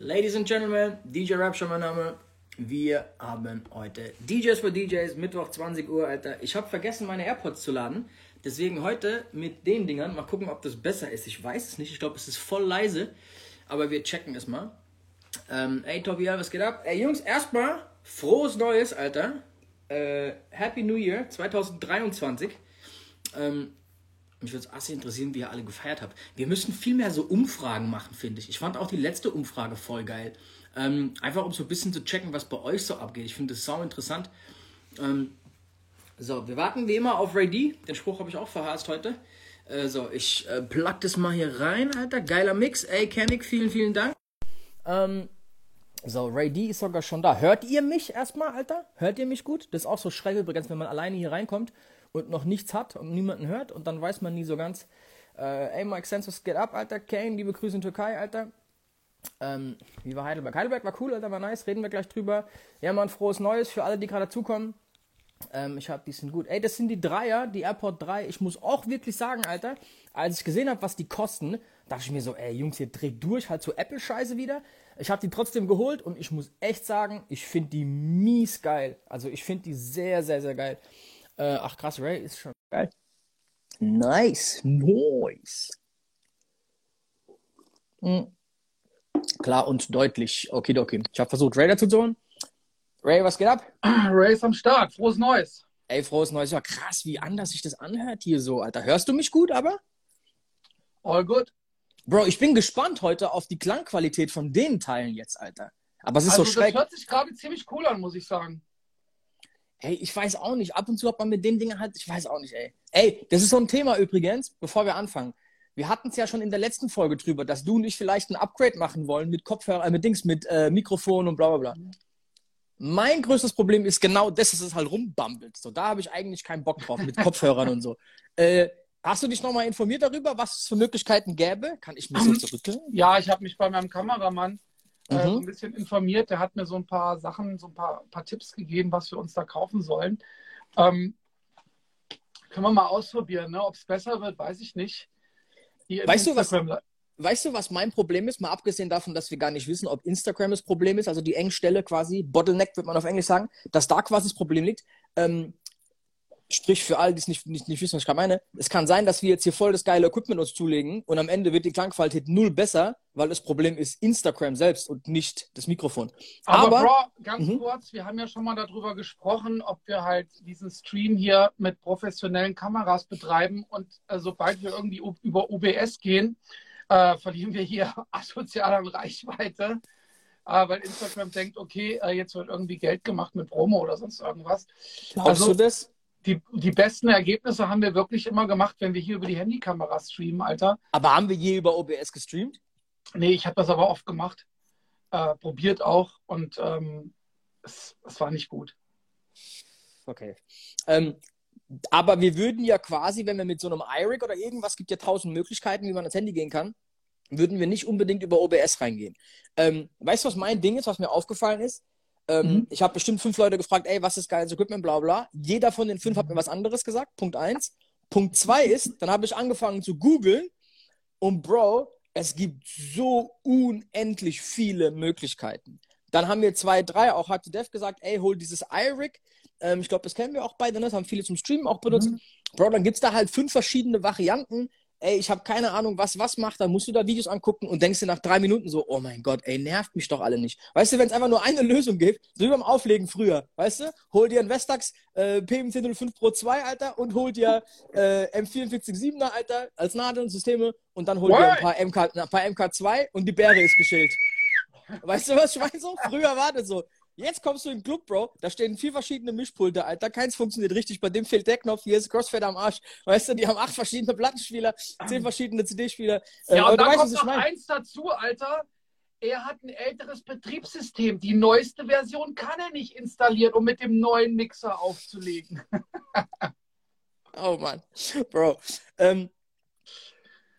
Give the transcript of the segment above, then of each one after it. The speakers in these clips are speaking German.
Ladies and Gentlemen, DJ Rapture mein Name. Wir haben heute DJs für DJs, Mittwoch 20 Uhr, Alter. Ich habe vergessen, meine AirPods zu laden. Deswegen heute mit den Dingern. Mal gucken, ob das besser ist. Ich weiß es nicht. Ich glaube, es ist voll leise. Aber wir checken es mal. Ähm, ey, Tobi, was geht ab? Ey, Jungs, erstmal frohes Neues, Alter. Äh, Happy New Year 2023. Ähm, mich würde es interessieren, wie ihr alle gefeiert habt. Wir müssen viel mehr so Umfragen machen, finde ich. Ich fand auch die letzte Umfrage voll geil. Ähm, einfach um so ein bisschen zu checken, was bei euch so abgeht. Ich finde das sau interessant. Ähm, so, wir warten wie immer auf Ray D. Den Spruch habe ich auch verhasst heute. Äh, so, ich äh, plug das mal hier rein, Alter. Geiler Mix. Ey, Kennick, vielen, vielen Dank. Ähm, so, Ray D ist sogar schon da. Hört ihr mich erstmal, Alter? Hört ihr mich gut? Das ist auch so schräg übrigens, wenn man alleine hier reinkommt und noch nichts hat und niemanden hört und dann weiß man nie so ganz. Äh, ey, Mike Sensus, get up, Alter. Kane, liebe Grüße in Türkei, Alter. Ähm, wie war Heidelberg? Heidelberg war cool, Alter, war nice, reden wir gleich drüber. Ja, man, frohes Neues für alle, die gerade zukommen. Ähm, ich hab, die sind gut. Ey, das sind die Dreier, die Airport 3. Ich muss auch wirklich sagen, Alter, als ich gesehen habe, was die kosten, dachte ich mir so, ey, Jungs, ihr dreht durch, halt so Apple-Scheiße wieder. Ich habe die trotzdem geholt und ich muss echt sagen, ich finde die mies geil. Also ich finde die sehr, sehr, sehr geil. Äh, ach krass, Ray ist schon geil. Nice, nice. Mhm. Klar und deutlich. Okay, okay. Ich habe versucht, Ray dazu zu holen. Ray, was geht ab? Ray ist am Start. Frohes Neues. Ey, frohes Neues. Ja, krass, wie anders sich das anhört hier so, Alter. Hörst du mich gut, aber? All good. Bro, ich bin gespannt heute auf die Klangqualität von den Teilen jetzt, Alter. Aber es ist also, so schräg. Das hört sich gerade ziemlich cool an, muss ich sagen. Ey, ich weiß auch nicht. Ab und zu hat man mit den Dingen halt, ich weiß auch nicht, ey. Ey, das ist so ein Thema übrigens, bevor wir anfangen. Wir hatten es ja schon in der letzten Folge drüber, dass du und ich vielleicht ein Upgrade machen wollen mit Kopfhörer, äh, mit Dings, mit äh, Mikrofon und bla bla bla. Mein größtes Problem ist genau das, dass es halt rumbumbelt. So, da habe ich eigentlich keinen Bock drauf mit Kopfhörern und so. Äh, hast du dich nochmal informiert darüber, was es für Möglichkeiten gäbe? Kann ich mich so zurücklehnen? Ja, ich habe mich bei meinem Kameramann äh, so ein bisschen informiert. Der hat mir so ein paar Sachen, so ein paar, paar Tipps gegeben, was wir uns da kaufen sollen. Ähm, können wir mal ausprobieren, ne? ob es besser wird, weiß ich nicht. Hier Weißt du, was, weißt du, was mein Problem ist? Mal abgesehen davon, dass wir gar nicht wissen, ob Instagram das Problem ist, also die Engstelle quasi, Bottleneck wird man auf Englisch sagen, dass da quasi das Problem liegt. Ähm, sprich für alle, die es nicht, nicht, nicht wissen, was ich gerade meine, es kann sein, dass wir jetzt hier voll das geile Equipment uns zulegen und am Ende wird die Klangqualität null besser, weil das Problem ist Instagram selbst und nicht das Mikrofon. Aber, Aber Bro, ganz Mhm. kurz, wir haben ja schon mal darüber gesprochen, ob wir halt diesen Stream hier mit professionellen Kameras betreiben und äh, sobald wir irgendwie über OBS gehen, äh, verlieren wir hier asozial an Reichweite, äh, weil Instagram denkt, okay, äh, jetzt wird irgendwie Geld gemacht mit Promo oder sonst irgendwas. glaubst Also- du das? Die, die besten Ergebnisse haben wir wirklich immer gemacht, wenn wir hier über die Handykamera streamen, Alter. Aber haben wir je über OBS gestreamt? Nee, ich habe das aber oft gemacht, äh, probiert auch und ähm, es, es war nicht gut. Okay. Ähm, aber wir würden ja quasi, wenn wir mit so einem iRig oder irgendwas, gibt ja tausend Möglichkeiten, wie man ans Handy gehen kann, würden wir nicht unbedingt über OBS reingehen. Ähm, weißt du, was mein Ding ist, was mir aufgefallen ist? Ähm, Mhm. Ich habe bestimmt fünf Leute gefragt, ey, was ist geiles Equipment, bla bla. Jeder von den fünf hat mir was anderes gesagt. Punkt eins. Punkt zwei ist, dann habe ich angefangen zu googeln und Bro, es gibt so unendlich viele Möglichkeiten. Dann haben wir zwei, drei, auch to Death gesagt, ey, hol dieses iRig. Ähm, ich glaube, das kennen wir auch beide, ne? das haben viele zum Streamen auch benutzt. Mhm. Bro, dann gibt es da halt fünf verschiedene Varianten. Ey, ich habe keine Ahnung, was was macht. Dann musst du da Videos angucken und denkst dir nach drei Minuten so, oh mein Gott, ey, nervt mich doch alle nicht. Weißt du, wenn es einfach nur eine Lösung gibt, so wie beim Auflegen früher, weißt du? Hol dir einen Vestax äh, PM1005 Pro 2, Alter, und hol dir äh, M447er, Alter, als Nadeln, Systeme und dann hol dir ein paar, MK, ein paar MK2 und die Bäre ist geschält. Weißt du, was ich meine? So, früher war das so. Jetzt kommst du in den Club, Bro, da stehen vier verschiedene Mischpulte, Alter. Keins funktioniert richtig. Bei dem fehlt der Knopf. Hier ist Crossfade am Arsch. Weißt du, die haben acht verschiedene Plattenspieler, zehn verschiedene CD-Spieler. Äh, Ja, aber und weißt, kommt noch meine. eins dazu, Alter. Er hat ein älteres Betriebssystem. Die neueste Version kann er nicht installieren, um mit dem neuen Mixer aufzulegen. Oh Mann, Bro. Ähm,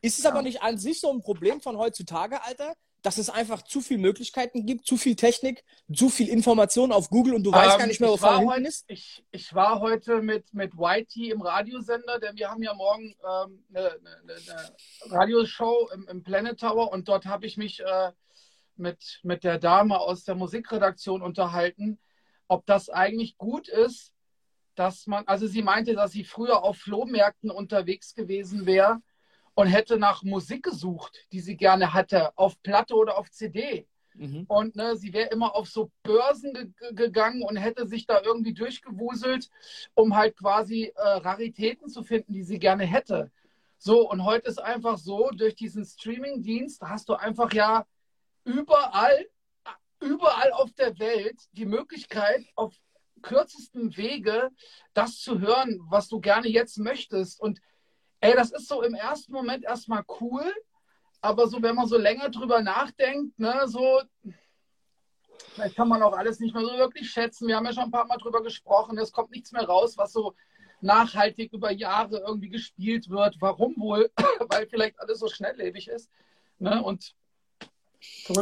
ist es aber nicht an sich so ein Problem von heutzutage, Alter, dass es einfach zu viele Möglichkeiten gibt, zu viel Technik, zu viel Information auf Google und du weißt Ähm, gar nicht mehr, wo ich war vorne hinten ist? Ich, ich war heute mit, mit YT im Radiosender, denn wir haben ja morgen ähm, eine, eine, eine Radioshow im, im Planet Tower und dort habe ich mich äh, mit, mit der Dame aus der Musikredaktion unterhalten, ob das eigentlich gut ist, dass man, also sie meinte, dass sie früher auf Flohmärkten unterwegs gewesen wäre und hätte nach Musik gesucht, die sie gerne hatte, auf Platte oder auf CD. Mhm. Und ne, sie wäre immer auf so Börsen ge gegangen und hätte sich da irgendwie durchgewuselt, um halt quasi äh, Raritäten zu finden, die sie gerne hätte. So, und heute ist einfach so, durch diesen Streaming-Dienst hast du einfach ja überall, überall auf der Welt die Möglichkeit, auf kürzesten Wege das zu hören, was du gerne jetzt möchtest. Und ey, das ist so im ersten Moment erstmal cool, aber so, wenn man so länger drüber nachdenkt, ne, so, vielleicht kann man auch alles nicht mehr so wirklich schätzen. Wir haben ja schon ein paar Mal drüber gesprochen, es kommt nichts mehr raus, was so nachhaltig über Jahre irgendwie gespielt wird. Warum wohl? Weil vielleicht alles so schnelllebig ist. Ne? Und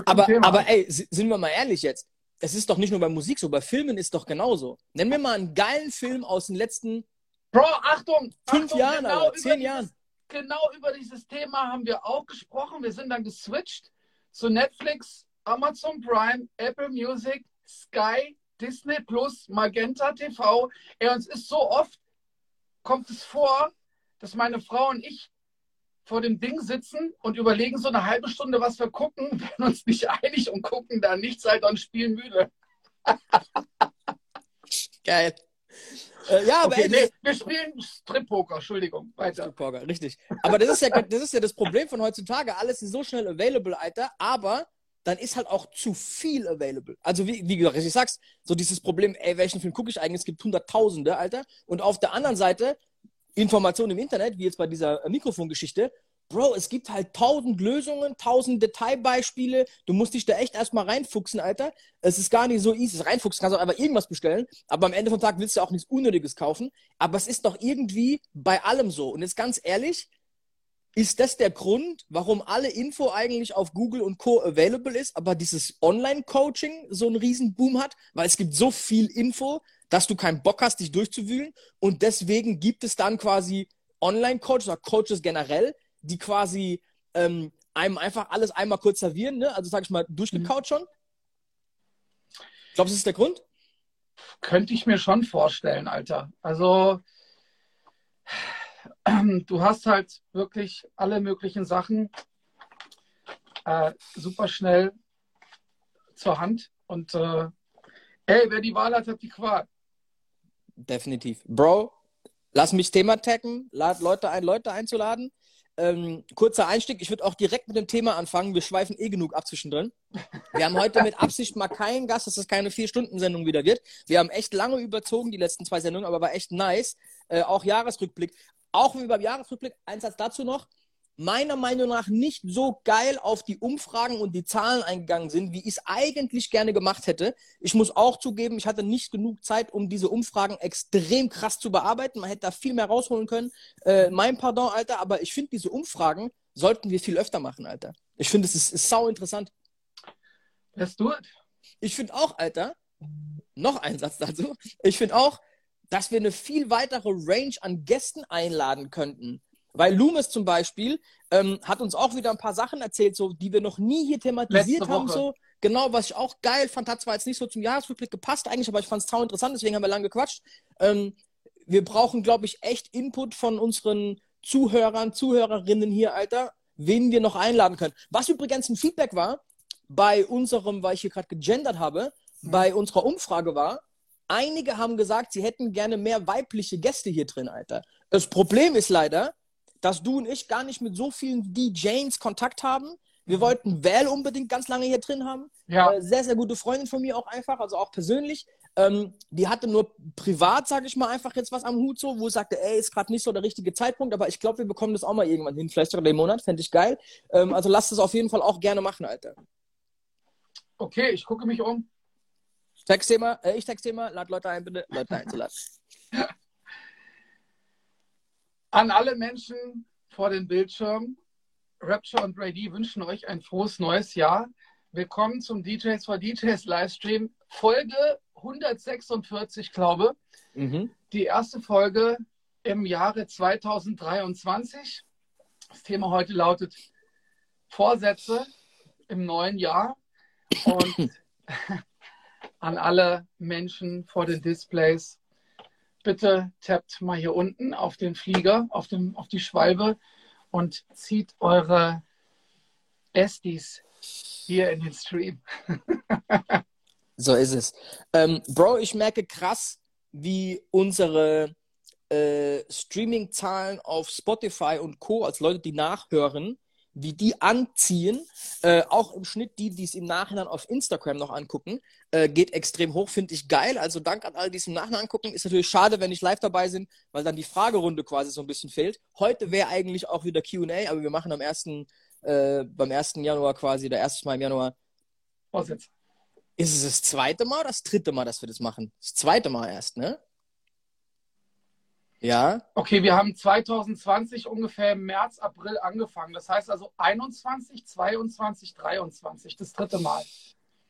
aber, aber ey, sind wir mal ehrlich jetzt. Es ist doch nicht nur bei Musik so, bei Filmen ist doch genauso. Nenn mir mal einen geilen Film aus den letzten Bro, Achtung! Fünf Achtung, Jahren, genau zehn Jahren. Genau über dieses Thema haben wir auch gesprochen. Wir sind dann geswitcht zu Netflix, Amazon Prime, Apple Music, Sky, Disney Plus, Magenta TV. Ey, uns ist so oft kommt es vor, dass meine Frau und ich vor dem Ding sitzen und überlegen so eine halbe Stunde, was wir gucken, werden uns nicht einig und gucken da nichts, halt und spielen müde. Geil. Äh, ja, aber okay, nee, wir spielen Strip-Poker, Entschuldigung, weiter. Strip-Poker, richtig. Aber das ist, ja, das ist ja das Problem von heutzutage. Alles ist so schnell available, Alter, aber dann ist halt auch zu viel available. Also wie, wie gesagt, ich sag's, so dieses Problem, ey, welchen Film gucke ich eigentlich? Es gibt Hunderttausende, Alter. Und auf der anderen Seite Informationen im Internet, wie jetzt bei dieser äh, Mikrofongeschichte, Bro, es gibt halt tausend Lösungen, tausend Detailbeispiele. Du musst dich da echt erstmal reinfuchsen, Alter. Es ist gar nicht so easy. Reinfuchsen kannst du auch einfach irgendwas bestellen. Aber am Ende vom Tag willst du auch nichts Unnötiges kaufen. Aber es ist doch irgendwie bei allem so. Und jetzt ganz ehrlich, ist das der Grund, warum alle Info eigentlich auf Google und Co. available ist, aber dieses Online-Coaching so einen riesen Boom hat? Weil es gibt so viel Info, dass du keinen Bock hast, dich durchzuwühlen. Und deswegen gibt es dann quasi Online-Coaches oder Coaches generell, die quasi ähm, einem einfach alles einmal kurz servieren, ne? Also sag ich mal, durchgekaut mhm. schon. Glaubst du, das ist der Grund? Könnte ich mir schon vorstellen, Alter. Also du hast halt wirklich alle möglichen Sachen äh, super schnell zur Hand und äh, ey, wer die Wahl hat, hat die Qual definitiv. Bro, lass mich Thema taggen, lad Leute ein, Leute einzuladen. Ähm, kurzer Einstieg, ich würde auch direkt mit dem Thema anfangen. Wir schweifen eh genug ab zwischendrin. Wir haben heute mit Absicht mal keinen Gast, dass es keine Vier-Stunden-Sendung wieder wird. Wir haben echt lange überzogen, die letzten zwei Sendungen, aber war echt nice. Äh, auch Jahresrückblick. Auch wie beim Jahresrückblick, ein Satz dazu noch meiner Meinung nach nicht so geil auf die Umfragen und die Zahlen eingegangen sind, wie ich es eigentlich gerne gemacht hätte. Ich muss auch zugeben, ich hatte nicht genug Zeit, um diese Umfragen extrem krass zu bearbeiten. Man hätte da viel mehr rausholen können. Äh, mein Pardon, Alter, aber ich finde, diese Umfragen sollten wir viel öfter machen, Alter. Ich finde, es ist, ist sau interessant. Let's do it. Ich finde auch, Alter, noch ein Satz dazu. Ich finde auch, dass wir eine viel weitere Range an Gästen einladen könnten. Weil Loomis zum Beispiel ähm, hat uns auch wieder ein paar Sachen erzählt, so, die wir noch nie hier thematisiert haben. So. Genau, was ich auch geil fand, hat zwar jetzt nicht so zum Jahresrückblick gepasst eigentlich, aber ich fand es sau interessant, deswegen haben wir lange gequatscht. Ähm, wir brauchen, glaube ich, echt Input von unseren Zuhörern, Zuhörerinnen hier, Alter, wen wir noch einladen können. Was übrigens ein Feedback war bei unserem, weil ich hier gerade gegendert habe, mhm. bei unserer Umfrage war, einige haben gesagt, sie hätten gerne mehr weibliche Gäste hier drin, Alter. Das Problem ist leider, dass du und ich gar nicht mit so vielen DJs Kontakt haben. Wir mhm. wollten Val unbedingt ganz lange hier drin haben. Ja. Äh, sehr, sehr gute Freundin von mir auch einfach, also auch persönlich. Ähm, die hatte nur privat, sage ich mal, einfach jetzt was am Hut so, wo ich sagte, ey, ist gerade nicht so der richtige Zeitpunkt, aber ich glaube, wir bekommen das auch mal irgendwann hin, vielleicht sogar den Monat, fände ich geil. Ähm, also lasst es auf jeden Fall auch gerne machen, Alter. Okay, ich gucke mich um. Textthema, äh, ich Textthema, lad Leute ein, bitte, Leute einzuladen. An alle Menschen vor den Bildschirmen, Rapture und D wünschen euch ein frohes neues Jahr. Willkommen zum DJs for DJs Livestream, Folge 146, glaube mhm. Die erste Folge im Jahre 2023. Das Thema heute lautet Vorsätze im neuen Jahr. Und an alle Menschen vor den Displays, bitte tappt mal hier unten auf den Flieger, auf, den, auf die Schwalbe und zieht eure Estis hier in den Stream. so ist es. Ähm, Bro, ich merke krass, wie unsere äh, Streaming-Zahlen auf Spotify und Co., als Leute, die nachhören, wie die anziehen, äh, auch im Schnitt die, die es im Nachhinein auf Instagram noch angucken, äh, geht extrem hoch, finde ich geil. Also Dank an alle, die es im Nachhinein angucken. Ist natürlich schade, wenn nicht live dabei sind, weil dann die Fragerunde quasi so ein bisschen fehlt. Heute wäre eigentlich auch wieder Q&A, aber wir machen am 1., äh, beim 1. Januar quasi, der 1. Mal im Januar. Vorsitz. Ist es das zweite Mal oder das dritte Mal, dass wir das machen? Das zweite Mal erst, ne? Ja. Okay, wir haben 2020 ungefähr im März, April angefangen. Das heißt also 21, 22, 23, das dritte Mal.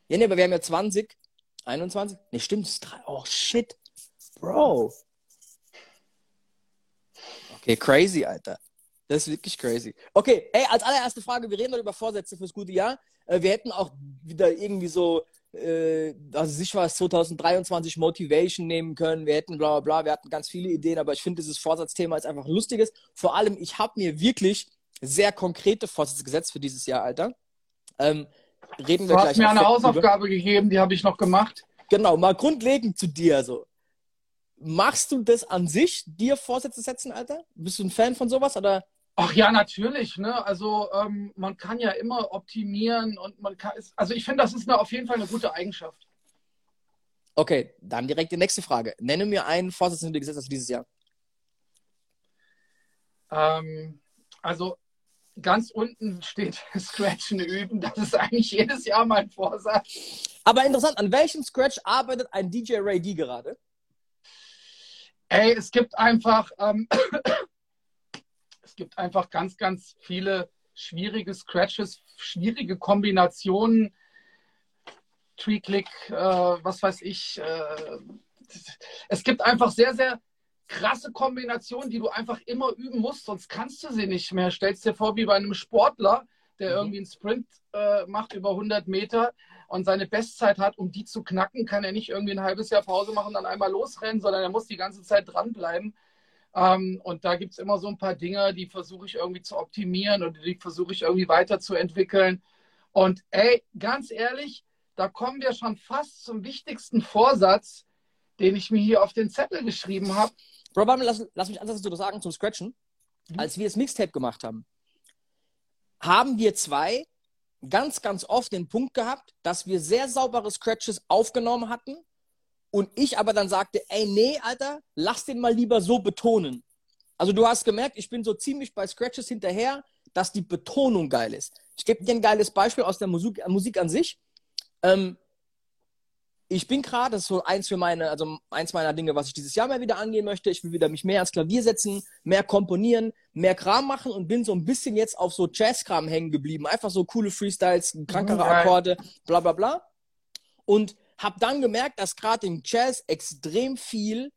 Ja, nee, aber wir haben ja 20, 21. Ne, stimmt, das ist drei. Oh, shit. Bro. Okay, crazy, Alter. Das ist wirklich crazy. Okay, ey, als allererste Frage, wir reden heute über Vorsätze fürs gute Jahr. Äh, wir hätten auch wieder irgendwie so also sicher was 2023 Motivation nehmen können. Wir hätten bla bla bla, wir hatten ganz viele Ideen, aber ich finde, dieses Vorsatzthema ist einfach ein lustiges. Vor allem, ich habe mir wirklich sehr konkrete Vorsätze gesetzt für dieses Jahr, Alter. Ähm, reden du wir hast mir eine Hausaufgabe gegeben, die habe ich noch gemacht. Genau, mal grundlegend zu dir so. Machst du das an sich, dir Vorsätze setzen, Alter? Bist du ein Fan von sowas oder? Ach ja, natürlich. Ne? Also ähm, man kann ja immer optimieren und man kann. Also ich finde, das ist eine, auf jeden Fall eine gute Eigenschaft. Okay, dann direkt die nächste Frage. Nenne mir einen Vorsatz, den du gesetzt hast dieses Jahr. Ähm, also ganz unten steht Scratchen üben. Das ist eigentlich jedes Jahr mein Vorsatz. Aber interessant, an welchem Scratch arbeitet ein DJ Ray D gerade? Ey, es gibt einfach. Ähm, gibt einfach ganz, ganz viele schwierige Scratches, schwierige Kombinationen. Tree-Click, äh, was weiß ich. Äh, es gibt einfach sehr, sehr krasse Kombinationen, die du einfach immer üben musst, sonst kannst du sie nicht mehr. Stellst dir vor, wie bei einem Sportler, der mhm. irgendwie einen Sprint äh, macht über 100 Meter und seine Bestzeit hat, um die zu knacken, kann er nicht irgendwie ein halbes Jahr Pause machen und dann einmal losrennen, sondern er muss die ganze Zeit dranbleiben. Ähm, und da gibt es immer so ein paar Dinge, die versuche ich irgendwie zu optimieren oder die versuche ich irgendwie weiterzuentwickeln. Und ey, ganz ehrlich, da kommen wir schon fast zum wichtigsten Vorsatz, den ich mir hier auf den Zettel geschrieben habe. Bro, lass, lass mich ansatz sagen zum Scratchen. Mhm. Als wir das Mixtape gemacht haben, haben wir zwei ganz, ganz oft den Punkt gehabt, dass wir sehr saubere Scratches aufgenommen hatten und ich aber dann sagte, ey, nee, Alter, lass den mal lieber so betonen. Also du hast gemerkt, ich bin so ziemlich bei Scratches hinterher, dass die Betonung geil ist. Ich gebe dir ein geiles Beispiel aus der Musik, Musik an sich. Ähm, ich bin gerade, das ist so eins für meine, also eins meiner Dinge, was ich dieses Jahr mal wieder angehen möchte. Ich will wieder mich mehr ans Klavier setzen, mehr komponieren, mehr Kram machen und bin so ein bisschen jetzt auf so Jazz-Kram hängen geblieben. Einfach so coole Freestyles, krankere Akkorde, bla bla bla. Und habe dann gemerkt, dass gerade im Jazz extrem viel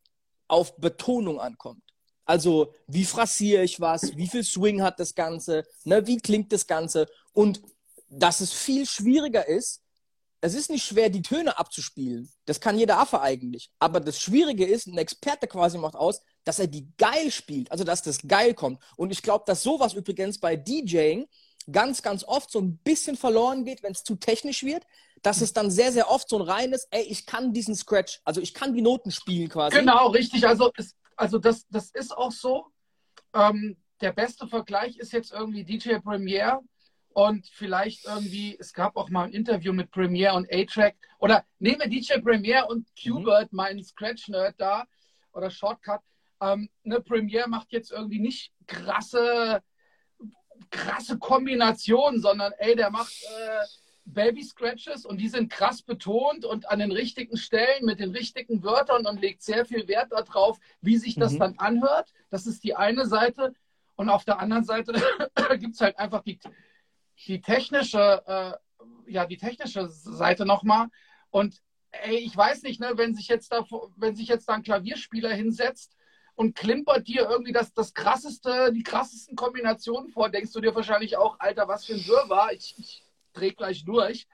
auf Betonung ankommt. Also, wie phrasiere ich was? Wie viel Swing hat das Ganze? Ne, wie klingt das Ganze? Und dass es viel schwieriger ist, es ist nicht schwer, die Töne abzuspielen. Das kann jeder Affe eigentlich. Aber das Schwierige ist, ein Experte quasi macht aus, dass er die geil spielt. Also, dass das geil kommt. Und ich glaube, dass sowas übrigens bei DJing ganz, ganz oft so ein bisschen verloren geht, wenn es zu technisch wird, dass es dann sehr, sehr oft so ein reines, ey, ich kann diesen Scratch, also ich kann die Noten spielen quasi. Genau, richtig. Also, es, also das, das ist auch so. Ähm, der beste Vergleich ist jetzt irgendwie DJ Premiere und vielleicht irgendwie, es gab auch mal ein Interview mit Premiere und A-Track oder nehme DJ Premiere und Qbert, mhm. meinen Scratch-Nerd da oder Shortcut. Ähm, ne, Premiere macht jetzt irgendwie nicht krasse krasse Kombination, sondern ey, der macht äh, Baby Scratches und die sind krass betont und an den richtigen Stellen mit den richtigen Wörtern und legt sehr viel Wert darauf, wie sich das mhm. dann anhört. Das ist die eine Seite. Und auf der anderen Seite gibt es halt einfach die, die technische, äh, ja, die technische Seite nochmal. Und ey, ich weiß nicht, ne, wenn sich jetzt da, wenn sich jetzt da ein Klavierspieler hinsetzt und klimpert dir irgendwie das, das krasseste, die krassesten Kombinationen vor, denkst du dir wahrscheinlich auch, Alter, was für ein Wirrwarr, ich, ich drehe gleich durch.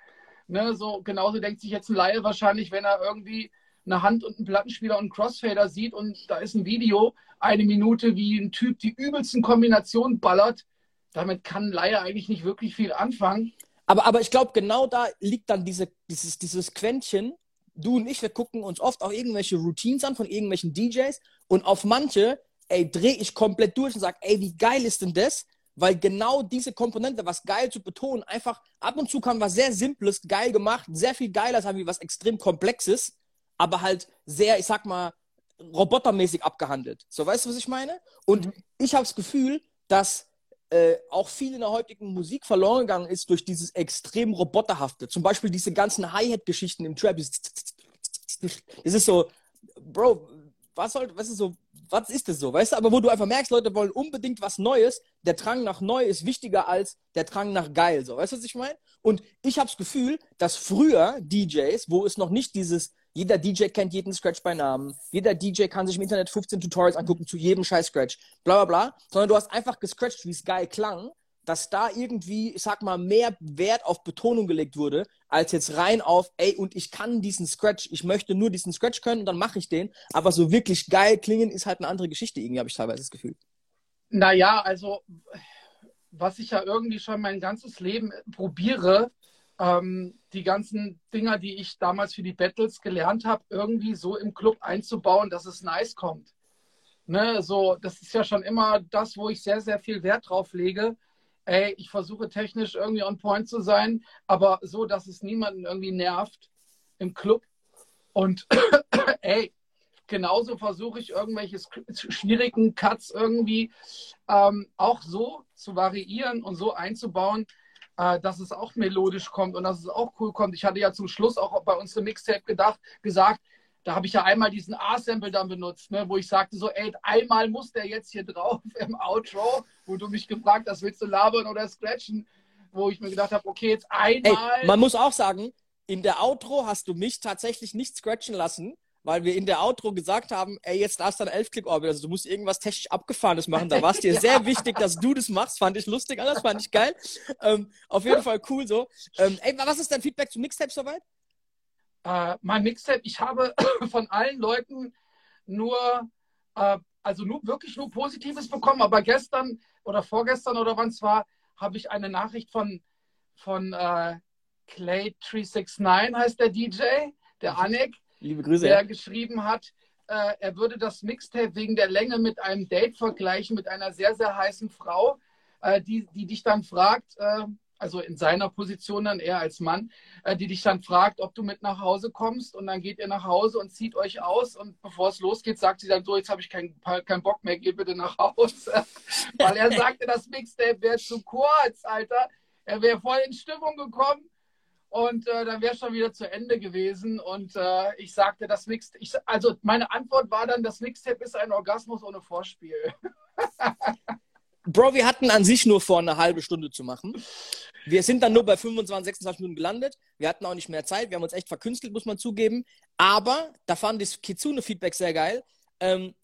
Ne, so genauso denkt sich jetzt ein Laie wahrscheinlich, wenn er irgendwie eine Hand und einen Plattenspieler und einen Crossfader sieht und da ist ein Video, eine Minute, wie ein Typ die übelsten Kombinationen ballert. Damit kann ein Laie eigentlich nicht wirklich viel anfangen. Aber, aber ich glaube, genau da liegt dann diese, dieses, dieses Quäntchen. Du und ich, wir gucken uns oft auch irgendwelche Routines an von irgendwelchen DJs und auf manche, ey, drehe ich komplett durch und sage, ey, wie geil ist denn das? Weil genau diese Komponente, was geil zu betonen, einfach ab und zu kann was sehr Simples geil gemacht, sehr viel geiler sein wie was extrem Komplexes, aber halt sehr, ich sag mal, robotermäßig abgehandelt. So, weißt du, was ich meine? Und mhm. ich habe das Gefühl, dass äh, auch viel in der heutigen Musik verloren gegangen ist durch dieses extrem roboterhafte. Zum Beispiel diese ganzen Hi-Hat-Geschichten im Trap. Das ist so, Bro, was soll, was ist so, was ist das so, weißt du? Aber wo du einfach merkst, Leute wollen unbedingt was Neues. Der Drang nach neu ist wichtiger als der Drang nach geil, so, weißt du, was ich meine? Und ich habe das Gefühl, dass früher DJs, wo es noch nicht dieses jeder DJ kennt jeden Scratch bei Namen. Jeder DJ kann sich im Internet 15 Tutorials angucken zu jedem scheiß Scratch. Bla bla bla. Sondern du hast einfach gescratcht, wie es geil klang, dass da irgendwie, ich sag mal, mehr Wert auf Betonung gelegt wurde, als jetzt rein auf, ey, und ich kann diesen Scratch, ich möchte nur diesen Scratch können und dann mache ich den. Aber so wirklich geil klingen ist halt eine andere Geschichte, irgendwie habe ich teilweise das Gefühl. Naja, also was ich ja irgendwie schon mein ganzes Leben probiere, ähm, die ganzen Dinger, die ich damals für die Battles gelernt habe, irgendwie so im Club einzubauen, dass es nice kommt. Ne, so, das ist ja schon immer das, wo ich sehr, sehr viel Wert drauf lege. Ey, ich versuche technisch irgendwie on point zu sein, aber so, dass es niemanden irgendwie nervt im Club. Und ey, genauso versuche ich irgendwelche schwierigen Cuts irgendwie ähm, auch so zu variieren und so einzubauen, äh, dass es auch melodisch kommt und dass es auch cool kommt. Ich hatte ja zum Schluss auch bei unserem Mixtape gedacht, gesagt, da habe ich ja einmal diesen A-Sample dann benutzt, ne, wo ich sagte so, ey, einmal muss der jetzt hier drauf im Outro, wo du mich gefragt hast, willst du labern oder scratchen, wo ich mir gedacht habe, okay, jetzt einmal. Ey, man muss auch sagen, in der Outro hast du mich tatsächlich nicht scratchen lassen, weil wir in der Outro gesagt haben, ey, jetzt darfst du ein Elf-Click-Orbit, also du musst irgendwas technisch Abgefahrenes machen. Da war es dir ja. sehr wichtig, dass du das machst. Fand ich lustig, alles fand ich geil. Ähm, auf jeden Fall cool so. Ähm, ey, was ist dein Feedback zum Mixtape soweit? Äh, mein Mixtape, ich habe von allen Leuten nur, äh, also nur, wirklich nur Positives bekommen, aber gestern oder vorgestern oder wann es war, habe ich eine Nachricht von, von äh, Clay369, heißt der DJ, der. Anek, Liebe Grüße. Der geschrieben hat, äh, er würde das Mixtape wegen der Länge mit einem Date vergleichen mit einer sehr, sehr heißen Frau, äh, die, die dich dann fragt, äh, also in seiner Position dann eher als Mann, äh, die dich dann fragt, ob du mit nach Hause kommst und dann geht ihr nach Hause und zieht euch aus und bevor es losgeht, sagt sie dann so, jetzt habe ich keinen kein Bock mehr, geh bitte nach Hause. Weil er sagte, das Mixtape wäre zu kurz, Alter. Er wäre voll in Stimmung gekommen und äh, dann wäre es schon wieder zu Ende gewesen. Und äh, ich sagte, das Mixtape, ich, also meine Antwort war dann, das Mixtape ist ein Orgasmus ohne Vorspiel. Bro, wir hatten an sich nur vor, eine halbe Stunde zu machen. Wir sind dann nur bei 25, 26 Minuten gelandet. Wir hatten auch nicht mehr Zeit. Wir haben uns echt verkünstelt, muss man zugeben. Aber da fand ich Kitsune-Feedback sehr geil. Ähm,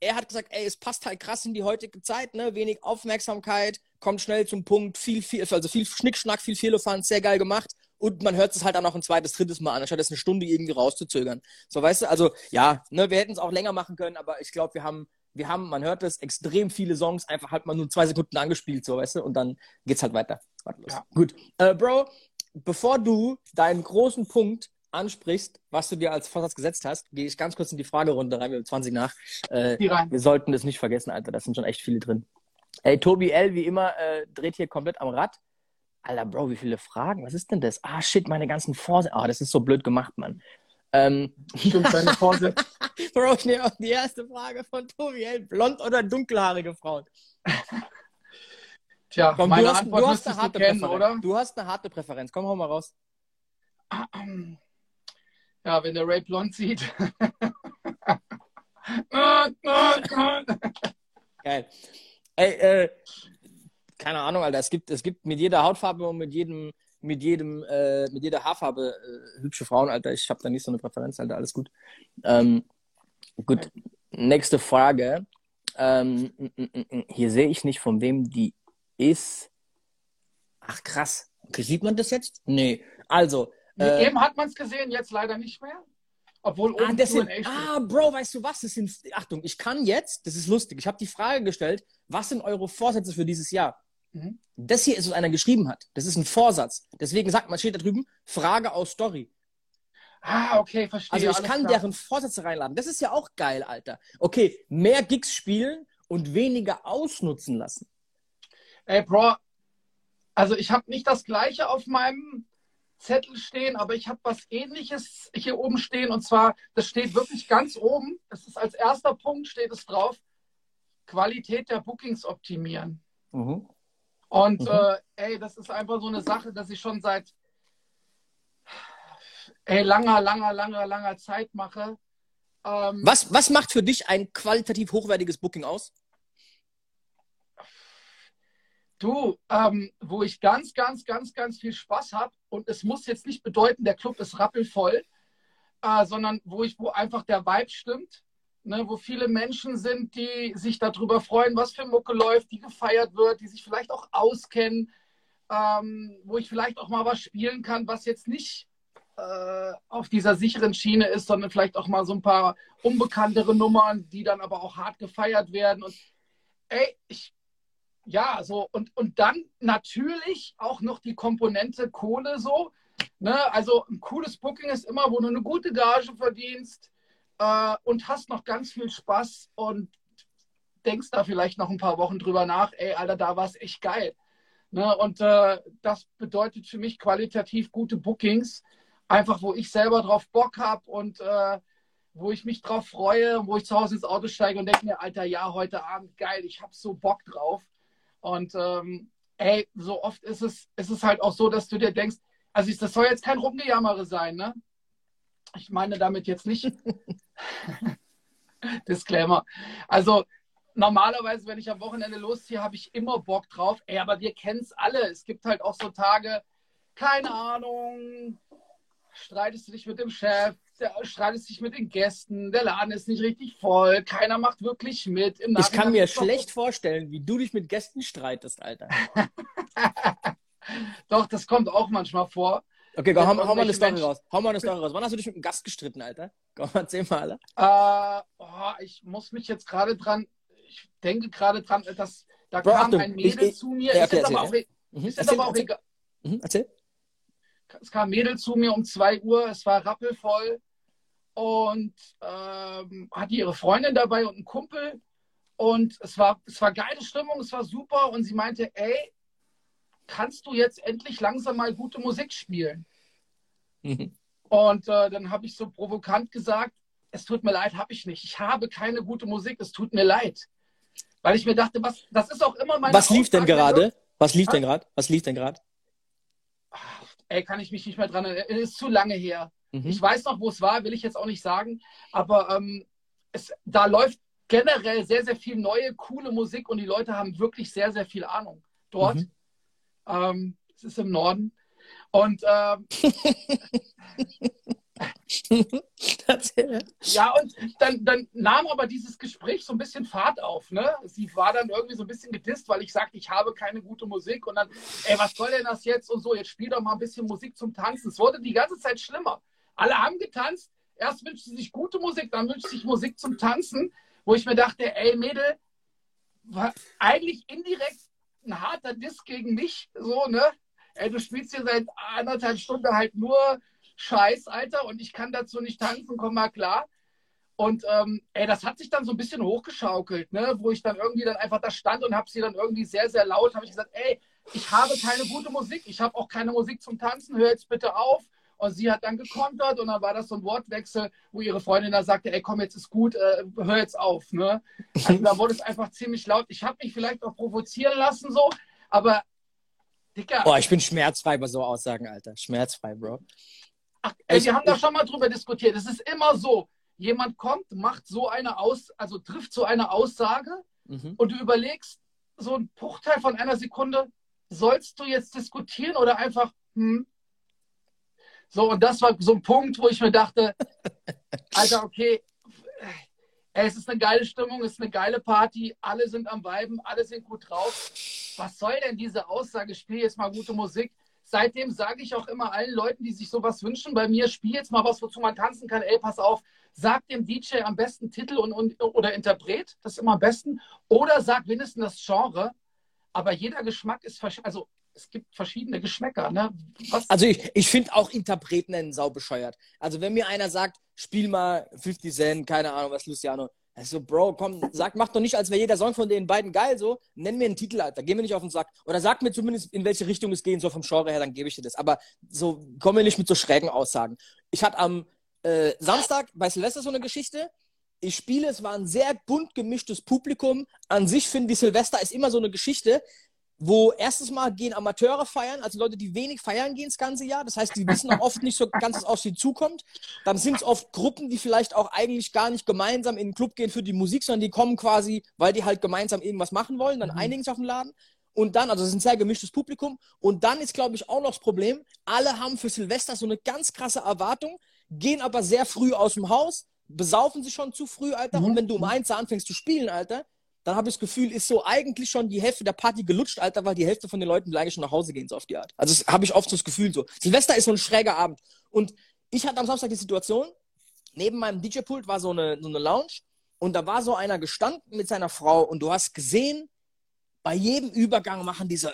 er hat gesagt, ey, es passt halt krass in die heutige Zeit, ne? Wenig Aufmerksamkeit, kommt schnell zum Punkt, viel, viel, also viel Schnickschnack, viel Fehlerfand, sehr geil gemacht und man hört es halt dann auch ein zweites, drittes Mal an, anstatt es eine Stunde irgendwie rauszuzögern. So, weißt du, also ja, ne, wir hätten es auch länger machen können, aber ich glaube, wir haben, wir haben, man hört es, extrem viele Songs einfach halt mal nur zwei Sekunden angespielt, so, weißt du, und dann geht's halt weiter. Ja. Gut. Äh, Bro, bevor du deinen großen Punkt ansprichst, was du dir als Vorsatz gesetzt hast, gehe ich ganz kurz in die Fragerunde rein, wir haben 20 nach. Äh, wir sollten das nicht vergessen, Alter, da sind schon echt viele drin. Ey, Tobi L, wie immer, äh, dreht hier komplett am Rad. Alter, Bro, wie viele Fragen? Was ist denn das? Ah, shit, meine ganzen Vorsätze. Ah, das ist so blöd gemacht, Mann. Ähm, Stimmt, deine Vorsätze. Bro, ich nehme auch die erste Frage von Tobi. Hey, blond oder dunkelhaarige Frauen? Tja, Komm, meine du hast, Antwort du hast eine harte kennen, Präferenz. oder? Du hast eine harte Präferenz. Komm, hau mal raus. Ja, wenn der Ray blond sieht. Geil. Ey, äh, keine Ahnung, Alter, es gibt, es gibt mit jeder Hautfarbe und mit jedem, mit jedem, äh, mit jeder Haarfarbe äh, hübsche Frauen, Alter. Ich habe da nicht so eine Präferenz, Alter, alles gut. Ähm, gut, nächste Frage. Ähm, m -m -m hier sehe ich nicht, von wem die ist. Ach krass. Okay, sieht man das jetzt? Nee. Also, Äh, Eben hat man es gesehen, jetzt leider nicht mehr. Obwohl ah, oben sind, ah, Bro, weißt du was? Das sind, Achtung, ich kann jetzt, das ist lustig, ich habe die Frage gestellt, was sind eure Vorsätze für dieses Jahr? Mhm. Das hier ist, was einer geschrieben hat. Das ist ein Vorsatz. Deswegen sagt man, steht da drüben, Frage aus Story. Ah, okay, verstehe. Also ich kann klar. deren Vorsätze reinladen. Das ist ja auch geil, Alter. Okay, mehr Gigs spielen und weniger ausnutzen lassen. Ey, Bro, also ich habe nicht das gleiche auf meinem Zettel stehen, aber ich habe was ähnliches hier oben stehen und zwar, das steht wirklich ganz oben. Das ist als erster Punkt steht es drauf. Qualität der Bookings optimieren. Mhm. Und mhm. Äh, ey, das ist einfach so eine Sache, dass ich schon seit ey, langer, langer, langer, langer Zeit mache. Ähm, was, was macht für dich ein qualitativ hochwertiges Booking aus? Du, ähm, wo ich ganz, ganz, ganz, ganz viel Spaß habe und es muss jetzt nicht bedeuten, der Club ist rappelvoll, äh, sondern wo ich, wo einfach der Vibe stimmt, ne, wo viele Menschen sind, die sich darüber freuen, was für Mucke läuft, die gefeiert wird, die sich vielleicht auch auskennen, ähm, wo ich vielleicht auch mal was spielen kann, was jetzt nicht äh, auf dieser sicheren Schiene ist, sondern vielleicht auch mal so ein paar unbekanntere Nummern, die dann aber auch hart gefeiert werden. Und ey, ich ja, so und, und dann natürlich auch noch die Komponente Kohle so. Ne? Also ein cooles Booking ist immer, wo du eine gute Gage verdienst äh, und hast noch ganz viel Spaß und denkst da vielleicht noch ein paar Wochen drüber nach, ey, Alter, da war es echt geil. Ne? Und äh, das bedeutet für mich qualitativ gute Bookings, einfach wo ich selber drauf Bock habe und äh, wo ich mich drauf freue, wo ich zu Hause ins Auto steige und denke mir, Alter, ja, heute Abend geil, ich habe so Bock drauf. Und ähm, ey, so oft ist es, ist es halt auch so, dass du dir denkst, also das soll jetzt kein Rumgejammere sein, ne? Ich meine damit jetzt nicht. Disclaimer. Also normalerweise, wenn ich am Wochenende losziehe, habe ich immer Bock drauf. Ey, aber wir kennen es alle. Es gibt halt auch so Tage, keine Ahnung, streitest du dich mit dem Chef, der streitest dich mit den Gästen, der Laden ist nicht richtig voll, keiner macht wirklich mit. ich kann mir schlecht vorstellen, wie du dich mit Gästen streitest, Alter. Doch, das kommt auch manchmal vor. Okay, komm, hau, hau mal eine Story Menschen... raus. Hau mal eine Story raus. Wann hast du dich mit einem Gast gestritten, Alter? Komm, erzähl mal. Äh, oh, ich muss mich jetzt gerade dran, ich denke gerade dran, dass da Bro, kam Achtung, ein Mädel ich, zu mir. Ja, okay, ist erzähl, aber, ja. mhm. ist erzähl, aber auch egal. Mhm, erzähl es kam ein Mädel zu mir um 2 Uhr, es war rappelvoll und ähm, hatte ihre Freundin dabei und einen Kumpel. Und es war, es war geile Stimmung, es war super. Und sie meinte, ey, kannst du jetzt endlich langsam mal gute Musik spielen? Mhm. Und äh, dann habe ich so provokant gesagt, es tut mir leid, habe ich nicht. Ich habe keine gute Musik, es tut mir leid. Weil ich mir dachte, was, das ist auch immer meine Was lief Aussage, denn gerade? Was lief denn gerade? Was lief denn gerade? ey, kann ich mich nicht mehr dran erinnern. Es ist zu lange her. Mhm. Ich weiß noch, wo es war, will ich jetzt auch nicht sagen. Aber ähm, es, da läuft generell sehr, sehr viel neue, coole Musik und die Leute haben wirklich sehr, sehr viel Ahnung dort. Mhm. Ähm, es ist im Norden. Und ähm, ja, und dann, dann nahm aber dieses Gespräch so ein bisschen Fahrt auf. Ne? Sie war dann irgendwie so ein bisschen gedisst, weil ich sagte, ich habe keine gute Musik. Und dann, ey, was soll denn das jetzt? Und so, jetzt spiel doch mal ein bisschen Musik zum Tanzen. Es wurde die ganze Zeit schlimmer. Alle haben getanzt. Erst wünscht sie sich gute Musik, dann wünscht sie sich Musik zum Tanzen, wo ich mir dachte, ey, Mädel, war eigentlich indirekt ein harter Diss gegen mich. So, ne? Ey, du spielst hier seit anderthalb Stunden halt nur Scheiß, Alter, und ich kann dazu nicht tanzen, komm mal klar. Und ähm, ey, das hat sich dann so ein bisschen hochgeschaukelt, ne? wo ich dann irgendwie dann einfach da stand und habe sie dann irgendwie sehr, sehr laut, habe ich gesagt, ey, ich habe keine gute Musik, ich habe auch keine Musik zum Tanzen, hör jetzt bitte auf. Und sie hat dann gekontert und dann war das so ein Wortwechsel, wo ihre Freundin da sagte, ey, komm, jetzt ist gut, äh, hör jetzt auf. Ne? Also da wurde es einfach ziemlich laut. Ich habe mich vielleicht auch provozieren lassen so, aber Dicker. Boah, ich bin schmerzfrei bei so Aussagen, Alter. Schmerzfrei, Bro. Ach, ey, wir haben da schon mal drüber diskutiert. Es ist immer so, jemand kommt, macht so eine Aus, also trifft so eine Aussage mhm. und du überlegst so einen Bruchteil von einer Sekunde, sollst du jetzt diskutieren oder einfach, hm? So, und das war so ein Punkt, wo ich mir dachte, Alter, okay, es ist eine geile Stimmung, es ist eine geile Party, alle sind am Weiben, alle sind gut drauf. Was soll denn diese Aussage? Spiel jetzt mal gute Musik seitdem sage ich auch immer allen Leuten, die sich sowas wünschen, bei mir, spiel jetzt mal was, wozu man tanzen kann. Ey, pass auf, sag dem DJ am besten Titel und, und, oder Interpret, das ist immer am besten. Oder sag wenigstens das Genre. Aber jeder Geschmack ist, also es gibt verschiedene Geschmäcker. Ne? Also ich, ich finde auch Interpreten nennen sau bescheuert. Also wenn mir einer sagt, spiel mal 50 Cent, keine Ahnung was, Luciano. Also, Bro, komm, sag, mach doch nicht, als wäre jeder Song von den beiden geil, so. Nenn mir einen Titel, Alter. Geh mir nicht auf den Sack. Oder sag mir zumindest, in welche Richtung es gehen soll vom Genre her, dann gebe ich dir das. Aber so, komm mir nicht mit so schrägen Aussagen. Ich hatte am äh, Samstag bei Silvester so eine Geschichte. Ich spiele, es war ein sehr bunt gemischtes Publikum. An sich finde ich, Silvester ist immer so eine Geschichte wo erstens mal gehen Amateure feiern, also Leute, die wenig feiern gehen das ganze Jahr. Das heißt, die wissen auch oft nicht so ganz, was auf sie zukommt. Dann sind es oft Gruppen, die vielleicht auch eigentlich gar nicht gemeinsam in den Club gehen für die Musik, sondern die kommen quasi, weil die halt gemeinsam irgendwas machen wollen, dann mhm. einigen sich auf den Laden. Und dann, also es ist ein sehr gemischtes Publikum. Und dann ist, glaube ich, auch noch das Problem, alle haben für Silvester so eine ganz krasse Erwartung, gehen aber sehr früh aus dem Haus, besaufen sich schon zu früh, Alter. Mhm. Und wenn du um eins anfängst zu spielen, Alter, dann habe ich das Gefühl, ist so eigentlich schon die Hälfte der Party gelutscht, Alter, weil die Hälfte von den Leuten will eigentlich schon nach Hause gehen, so auf die Art. Also habe ich oft so das Gefühl so. Silvester ist so ein schräger Abend. Und ich hatte am Samstag die Situation, neben meinem DJ-Pult war so eine, so eine Lounge und da war so einer gestanden mit seiner Frau und du hast gesehen, bei jedem Übergang machen die so, äh,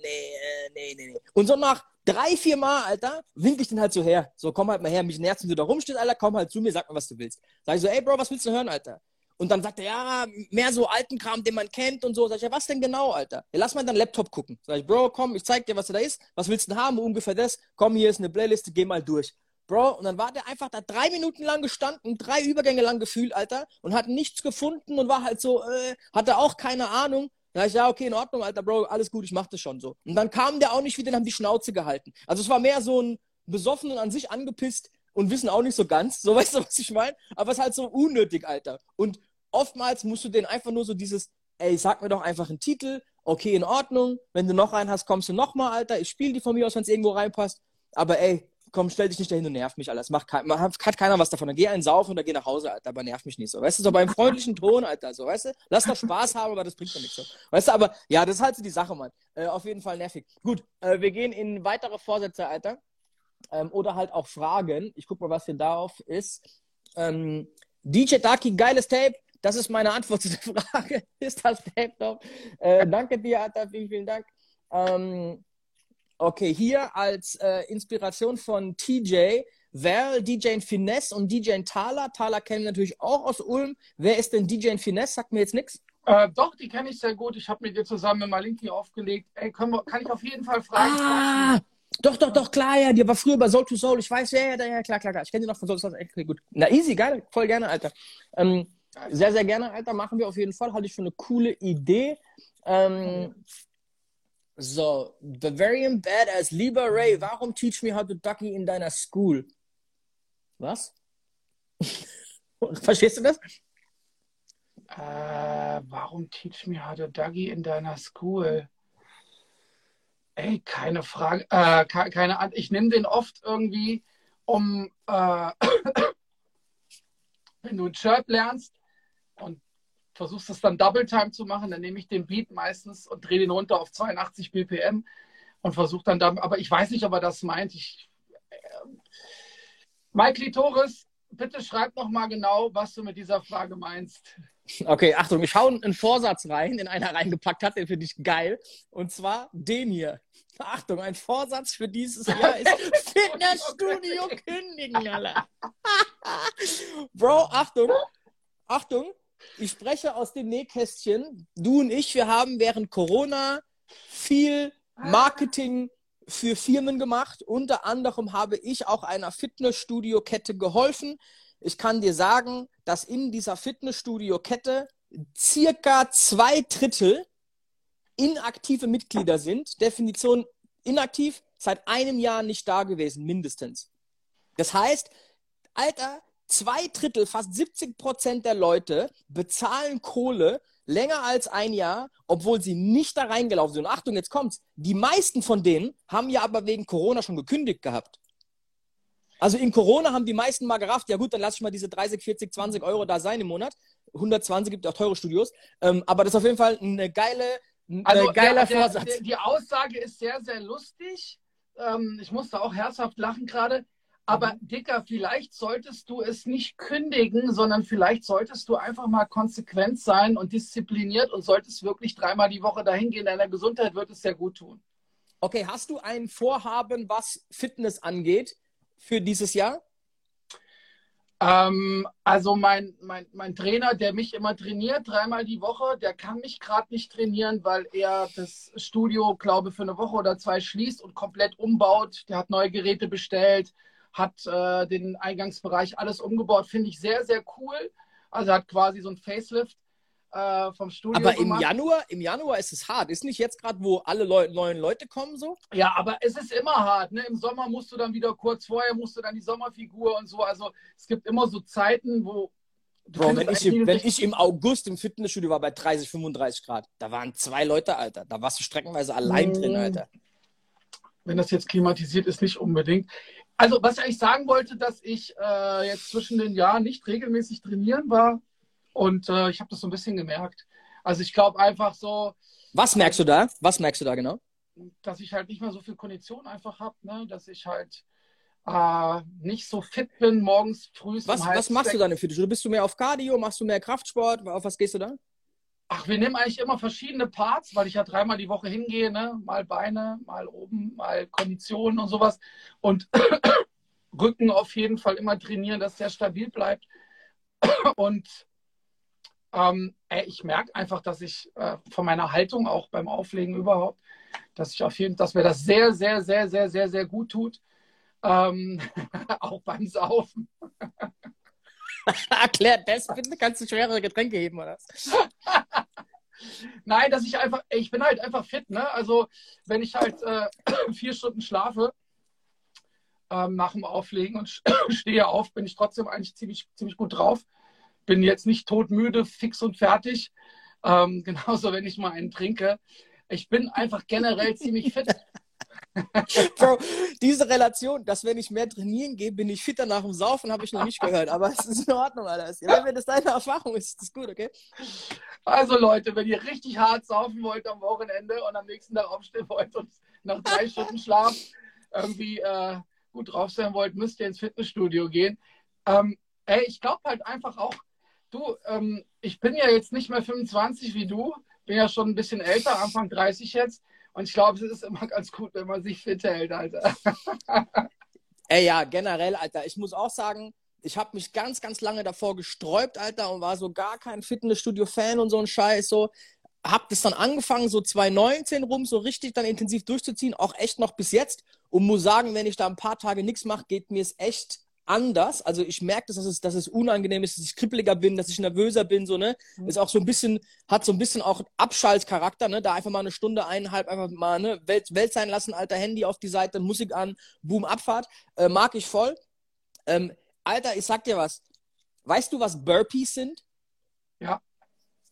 nee, äh, nee, nee, nee. Und so nach drei, vier Mal, Alter, wink ich den halt so her. So, komm halt mal her, mich nervt, wenn du da rumstehst, Alter, komm halt zu mir, sag mal, was du willst. Sag ich so, ey, Bro, was willst du hören, Alter? Und dann sagt er, ja, mehr so alten Kram, den man kennt und so. Sag ich, ja, was denn genau, Alter? Ja, lass mal deinen Laptop gucken. Sag ich, Bro, komm, ich zeig dir, was da ist. Was willst du denn haben? Ungefähr das. Komm, hier ist eine Playliste, geh mal durch. Bro, und dann war der einfach da drei Minuten lang gestanden, drei Übergänge lang gefühlt, Alter, und hat nichts gefunden und war halt so, äh, hatte auch keine Ahnung. Da ich, ja, okay, in Ordnung, Alter, Bro, alles gut, ich mach das schon so. Und dann kam der auch nicht wieder und haben die Schnauze gehalten. Also es war mehr so ein besoffen und an sich angepisst und wissen auch nicht so ganz, so weißt du, was ich meine? Aber es ist halt so unnötig, Alter. Und oftmals musst du denen einfach nur so dieses, ey, sag mir doch einfach einen Titel, okay, in Ordnung, wenn du noch einen hast, kommst du nochmal, Alter, ich spiele die von mir aus, wenn es irgendwo reinpasst, aber ey, komm, stell dich nicht dahin und nerv mich, alles. Mach kein, hat keiner was davon. Dann geh einen saufen oder geh nach Hause, Alter, aber nerv mich nicht so. Weißt du, so beim freundlichen Ton, Alter, so, weißt du? Lass doch Spaß haben, aber das bringt doch nichts so. Weißt du, aber ja, das ist halt so die Sache, Mann. Äh, auf jeden Fall nervig. Gut, äh, wir gehen in weitere Vorsätze, Alter. Ähm, oder halt auch Fragen. Ich guck mal, was hier darauf ist. Ähm, DJ Daki, geiles Tape. Das ist meine Antwort zu der Frage. ist das Tape Äh, danke dir, Atta, vielen, vielen Dank. Ähm, okay, hier als äh, Inspiration von TJ, Val, DJ Finesse und DJ Thaler. Thaler kennen wir natürlich auch aus Ulm. Wer ist denn DJ Finesse? Sagt mir jetzt nichts. Äh, doch, die kenne ich sehr gut. Ich habe mit dir zusammen mit Malinki aufgelegt. Ey, wir, kann ich auf jeden Fall fragen? Ah, doch, doch, doch, klar, ja. Die war früher bei Soul to Soul. Ich weiß, ja, ja, ja, klar, klar, klar. Ich kenne die noch von Soul to Soul. Okay, gut. Na, easy, geil. Voll gerne, Alter. Ähm, sehr, sehr gerne, Alter. Machen wir auf jeden Fall. Halte ich für eine coole Idee. Ähm, so, Bavarian Badass, lieber Ray, warum teach me how to ducky in deiner School? Was? Verstehst du das? Äh, warum teach me how to ducky in deiner School? Ey, keine Frage, äh, keine Ahnung. Ich nehme den oft irgendwie, um, äh, wenn du ein Chirp lernst, und versuchst es dann Double Time zu machen, dann nehme ich den Beat meistens und drehe den runter auf 82 BPM und versuche dann da, aber ich weiß nicht, ob er das meint. Ich, äh, Mike Litoris, bitte schreib noch mal genau, was du mit dieser Frage meinst. Okay, Achtung, ich hau einen Vorsatz rein, in einer reingepackt hat, den finde ich geil. Und zwar den hier. Achtung, ein Vorsatz für dieses Jahr ist Fitnessstudio kündigen, Alter. Bro, Achtung, Achtung, ich spreche aus dem Nähkästchen. Du und ich, wir haben während Corona viel Marketing für Firmen gemacht. Unter anderem habe ich auch einer Fitnessstudio-Kette geholfen. Ich kann dir sagen, dass in dieser Fitnessstudio-Kette circa zwei Drittel inaktive Mitglieder sind. Definition inaktiv, seit einem Jahr nicht da gewesen, mindestens. Das heißt, Alter, zwei Drittel, fast 70 Prozent der Leute bezahlen Kohle länger als ein Jahr, obwohl sie nicht da reingelaufen sind. Und Achtung, jetzt kommt's. Die meisten von denen haben ja aber wegen Corona schon gekündigt gehabt. Also in Corona haben die meisten mal gerafft, ja gut, dann lass ich mal diese 30, 40, 20 Euro da sein im Monat. 120 gibt auch teure Studios. Ähm, aber das ist auf jeden Fall eine geile, ein also, geiler der, Vorsatz. Der, die Aussage ist sehr, sehr lustig ähm, ich musste auch herzhaft lachen gerade. Aber mhm. Dicker, vielleicht solltest du es nicht kündigen, sondern vielleicht solltest du einfach mal konsequent sein und diszipliniert und solltest wirklich dreimal die Woche dahin gehen. Deiner Gesundheit wird es sehr gut tun. Okay, hast du ein Vorhaben, was Fitness angeht für dieses Jahr? Ähm, also mein, mein, mein Trainer, der mich immer trainiert, dreimal die Woche, der kann mich gerade nicht trainieren, weil er das Studio, glaube ich, für eine Woche oder zwei schließt und komplett umbaut. Der hat neue Geräte bestellt, hat äh, den Eingangsbereich alles umgebaut. Finde ich sehr, sehr cool. Also hat quasi so ein Facelift äh, vom Studio. Aber im Januar, im Januar ist es hart. Ist nicht jetzt gerade, wo alle Leu neuen Leute kommen so? Ja, aber es ist immer hart. Ne? Im Sommer musst du dann wieder kurz vorher, musst du dann die Sommerfigur und so. Also es gibt immer so Zeiten, wo. Bro, wenn, ich, im, wenn ich im August im Fitnessstudio war bei 30, 35 Grad, da waren zwei Leute, Alter. Da warst du streckenweise allein drin, hm. Alter. Wenn das jetzt klimatisiert ist, nicht unbedingt. Also, was ich eigentlich sagen wollte, dass ich äh, jetzt zwischen den Jahren nicht regelmäßig trainieren war, und äh, ich habe das so ein bisschen gemerkt. Also ich glaube einfach so. Was merkst du da? Was merkst du da genau? Dass ich halt nicht mehr so viel Kondition einfach habe, ne? dass ich halt äh, nicht so fit bin morgens früh. Was, was machst du dann im Fitnessstudio? Bist du mehr auf Cardio? Machst du mehr Kraftsport? Auf was gehst du da? Ach, wir nehmen eigentlich immer verschiedene Parts, weil ich ja dreimal die Woche hingehe, ne? Mal Beine, mal oben, mal Konditionen und sowas. Und Rücken auf jeden Fall immer trainieren, dass der stabil bleibt. Und ähm, ich merke einfach, dass ich äh, von meiner Haltung auch beim Auflegen überhaupt, dass ich auf jeden dass mir das sehr, sehr, sehr, sehr, sehr, sehr gut tut. Ähm, auch beim Saufen. Erklärt das bitte, kannst du schwerere Getränke heben, oder? Nein, dass ich einfach, ich bin halt einfach fit, ne? Also wenn ich halt äh, vier Stunden schlafe ähm, nach dem Auflegen und stehe auf, bin ich trotzdem eigentlich ziemlich, ziemlich gut drauf bin jetzt nicht todmüde, fix und fertig. Ähm, genauso, wenn ich mal einen trinke. Ich bin einfach generell ziemlich fit. Bro, diese Relation, dass wenn ich mehr trainieren gehe, bin ich fitter nach dem Saufen, habe ich noch nicht gehört. Aber es ist in Ordnung, Alter. Wenn das deine Erfahrung ist, ist das gut, okay? Also Leute, wenn ihr richtig hart saufen wollt am Wochenende und am nächsten Tag aufstehen wollt und nach drei Stunden Schlaf irgendwie äh, gut drauf sein wollt, müsst ihr ins Fitnessstudio gehen. Ähm, ey, ich glaube halt einfach auch, Du, ähm, ich bin ja jetzt nicht mehr 25 wie du, bin ja schon ein bisschen älter, Anfang 30 jetzt. Und ich glaube, es ist immer ganz gut, wenn man sich fit hält, Alter. Ey, ja, generell, Alter. Ich muss auch sagen, ich habe mich ganz, ganz lange davor gesträubt, Alter, und war so gar kein Fitnessstudio-Fan und so ein Scheiß. So, hab das dann angefangen, so 2019 rum, so richtig dann intensiv durchzuziehen, auch echt noch bis jetzt. Und muss sagen, wenn ich da ein paar Tage nichts mache, geht mir es echt anders. Also ich merke, dass es, dass es unangenehm ist, dass ich kribbeliger bin, dass ich nervöser bin, so, ne? Mhm. Ist auch so ein bisschen, hat so ein bisschen auch Abschaltcharakter, ne? Da einfach mal eine Stunde, eineinhalb, einfach mal, ne? Welt, Welt sein lassen, alter Handy auf die Seite, Musik an, Boom, Abfahrt. Äh, mag ich voll. Ähm, Alter, ich sag dir was. Weißt du, was Burpees sind? Ja.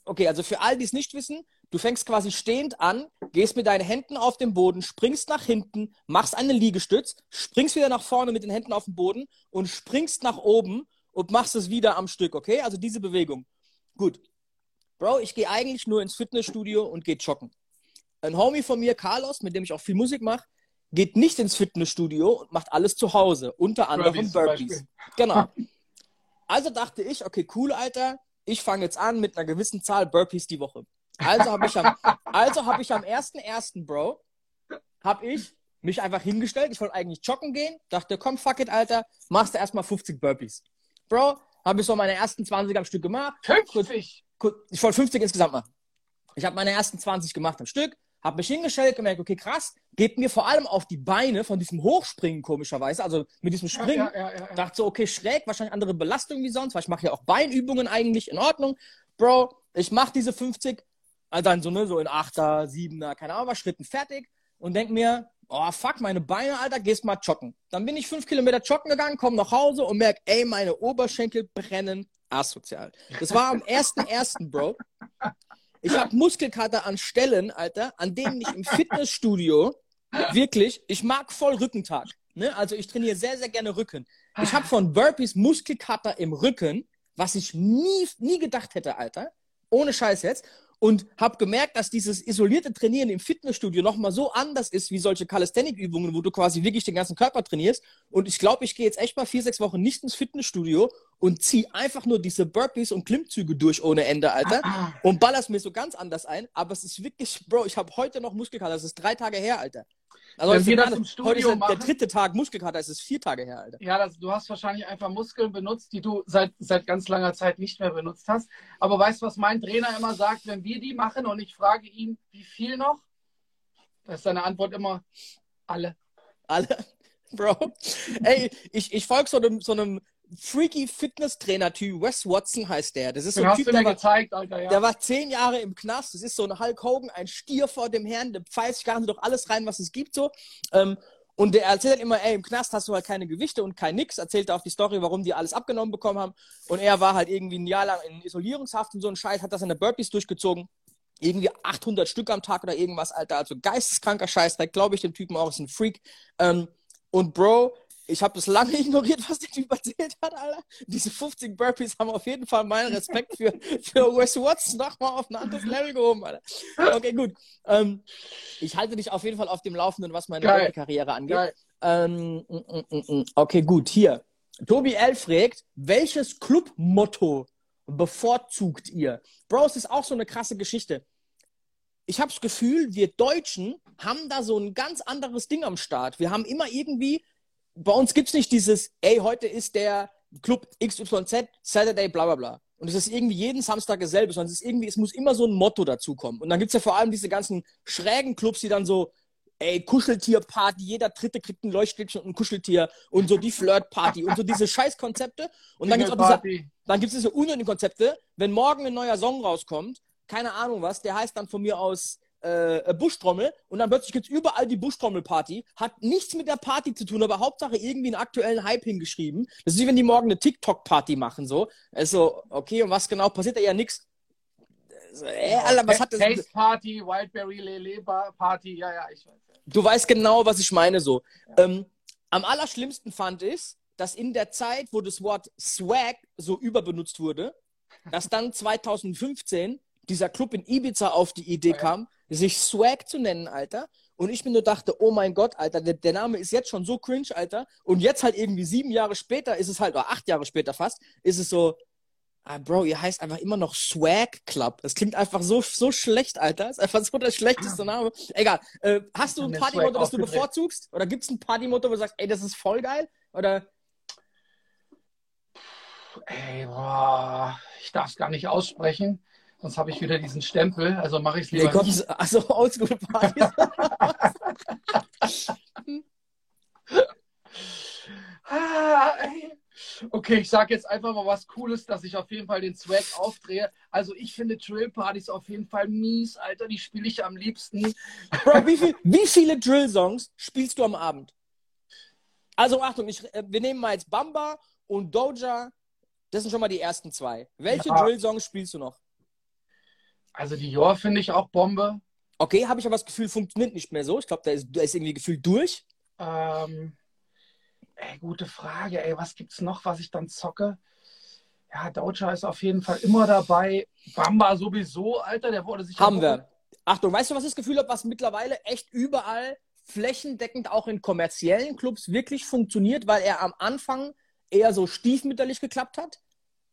Okay, also für all die es nicht wissen, Du fängst quasi stehend an, gehst mit deinen Händen auf den Boden, springst nach hinten, machst eine Liegestütz, springst wieder nach vorne mit den Händen auf den Boden und springst nach oben und machst es wieder am Stück, okay? Also diese Bewegung. Gut. Bro, ich gehe eigentlich nur ins Fitnessstudio und gehe joggen. Ein Homie von mir, Carlos, mit dem ich auch viel Musik mache, geht nicht ins Fitnessstudio und macht alles zu Hause, unter anderem Burpees. Burpees. Genau. Also dachte ich, okay, cool, Alter, ich fange jetzt an mit einer gewissen Zahl Burpees die Woche. Also habe ich am, also hab ich am 1.1., Bro, habe ich mich einfach hingestellt. Ich wollte eigentlich joggen gehen. Dachte, komm, fuck it, Alter, machst du erstmal 50 Burpees. Bro, habe ich so meine ersten 20 am Stück gemacht. 50? Ich wollte 50 insgesamt machen. Ich habe meine ersten 20 gemacht am Stück, habe mich hingestellt, gemerkt, okay, krass, geht mir vor allem auf die Beine von diesem Hochspringen komischerweise, also mit diesem Springen. Ja, ja, ja, dachte so, okay, schräg, wahrscheinlich andere Belastung wie sonst, weil ich mache ja auch Beinübungen eigentlich in Ordnung. Bro, ich mache diese 50, also dann so, ne, so in 8er, 7er, keine Ahnung was, Schritten fertig und denk mir, oh fuck, meine Beine, Alter, gehst mal joggen. Dann bin ich fünf Kilometer joggen gegangen, komm nach Hause und merk, ey, meine Oberschenkel brennen asozial. Das war am 1.1., Bro. Ich habe Muskelkater an Stellen, Alter, an denen ich im Fitnessstudio wirklich, ich mag voll Rückentag. Ne? Also ich trainiere sehr, sehr gerne Rücken. Ich habe von Burpees Muskelkater im Rücken, was ich nie, nie gedacht hätte, Alter. Ohne Scheiß jetzt. Und habe gemerkt, dass dieses isolierte Trainieren im Fitnessstudio nochmal so anders ist wie solche Calisthenic-Übungen, wo du quasi wirklich den ganzen Körper trainierst. Und ich glaube, ich gehe jetzt echt mal vier, sechs Wochen nicht ins Fitnessstudio und ziehe einfach nur diese Burpees und Klimmzüge durch ohne Ende, Alter. Ah, ah. Und baller's mir so ganz anders ein. Aber es ist wirklich, Bro, ich habe heute noch Muskelkater. Das ist drei Tage her, Alter. Also Wenn wir das im Studio heute ist machen, der dritte Tag Muskelkater, es ist vier Tage her, Alter. Ja, das, du hast wahrscheinlich einfach Muskeln benutzt, die du seit, seit ganz langer Zeit nicht mehr benutzt hast. Aber weißt du, was mein Trainer immer sagt, wenn wir die machen und ich frage ihn, wie viel noch? Da ist seine Antwort immer, alle. Alle? Bro. Ey, ich, ich folge so einem, so einem freaky Fitness-Trainer-Typ, Wes Watson heißt der. Das ist so ein Typ, der war, gezeigt, Alter, ja. der war zehn Jahre im Knast. Das ist so ein Hulk Hogan, ein Stier vor dem Herrn, der pfeift sich doch alles rein, was es gibt, so. Ähm, und der erzählt halt immer, ey, im Knast hast du halt keine Gewichte und kein Nix. Erzählt auch die Story, warum die alles abgenommen bekommen haben. Und er war halt irgendwie ein Jahr lang in Isolierungshaft und so ein Scheiß, hat das in der Burpees durchgezogen. Irgendwie 800 Stück am Tag oder irgendwas, Alter. Also geisteskranker Scheiß. Da glaube ich dem Typen auch, ist ein Freak. Ähm, und Bro, ich habe das lange ignoriert, was der Typ erzählt hat, Alter. Diese 50 Burpees haben auf jeden Fall meinen Respekt für, für Wes Watson nochmal auf ein anderes Level gehoben, Alter. Okay, gut. Ähm, ich halte dich auf jeden Fall auf dem Laufenden, was meine Karriere angeht. Ähm, mm, mm, mm, okay, gut. Hier. Tobi L. fragt, welches Clubmotto bevorzugt ihr? Bro, es ist auch so eine krasse Geschichte. Ich habe das Gefühl, wir Deutschen haben da so ein ganz anderes Ding am Start. Wir haben immer irgendwie bei uns gibt es nicht dieses, ey, heute ist der Club XYZ, Saturday, bla bla bla. Und es ist irgendwie jeden Samstag dasselbe, sondern es ist irgendwie, es muss immer so ein Motto dazukommen. Und dann gibt es ja vor allem diese ganzen schrägen Clubs, die dann so, ey, Kuscheltierparty, jeder Dritte kriegt ein Leuchtstäbchen und ein Kuscheltier und so die Flirtparty und so diese Scheißkonzepte. Und dann gibt es auch diese, dann gibt's diese unnötigen Konzepte, wenn morgen ein neuer Song rauskommt, keine Ahnung was, der heißt dann von mir aus äh, Buschtrommel und dann plötzlich gibt es überall die Buschtrommelparty. Hat nichts mit der Party zu tun, aber Hauptsache irgendwie einen aktuellen Hype hingeschrieben. Das ist wie wenn die morgen eine TikTok-Party machen, so. Also, okay, und was genau passiert da ja nichts. Äh, Alter, was hat das? Taste Party, Wildberry Lele Party, ja, ja, ich weiß. Du weißt genau, was ich meine, so. Ja. Ähm, am allerschlimmsten fand ich, dass in der Zeit, wo das Wort Swag so überbenutzt wurde, dass dann 2015 dieser Club in Ibiza auf die Idee ja. kam, sich Swag zu nennen, Alter. Und ich mir nur dachte, oh mein Gott, Alter, der, der, Name ist jetzt schon so cringe, Alter. Und jetzt halt irgendwie sieben Jahre später ist es halt, oder acht Jahre später fast, ist es so, ah, Bro, ihr heißt einfach immer noch Swag Club. Das klingt einfach so, so schlecht, Alter. Das ist einfach so der schlechteste Name. Egal. Äh, hast du ein Partymotto, das du bevorzugst? Oder gibt es ein Partymotto, wo du sagst, ey, das ist voll geil? Oder? Ey, boah, ich darf es gar nicht aussprechen. Sonst habe ich wieder diesen Stempel, also mache ich es lieber. Nee. Also Oldschool-Partys. ah, okay, ich sage jetzt einfach mal was Cooles, dass ich auf jeden Fall den Swag aufdrehe. Also ich finde Drill-Partys auf jeden Fall mies, Alter. Die spiele ich am liebsten. Bro, wie, viel, wie viele Drill-Songs spielst du am Abend? Also Achtung, ich, äh, wir nehmen mal jetzt Bamba und Doja. Das sind schon mal die ersten zwei. Welche ja. Drill-Songs spielst du noch? Also die Jor finde ich auch Bombe. Okay, habe ich aber das Gefühl, funktioniert nicht mehr so. Ich glaube, da ist, da ist irgendwie gefühlt durch. Ähm, ey, gute Frage. Ey, was gibt's noch, was ich dann zocke? Ja, Doja ist auf jeden Fall immer dabei. Bamba sowieso, Alter, der wurde sich. Haben wir. Achtung, weißt du, was ich das Gefühl habe, was mittlerweile echt überall flächendeckend auch in kommerziellen Clubs wirklich funktioniert, weil er am Anfang eher so stiefmütterlich geklappt hat,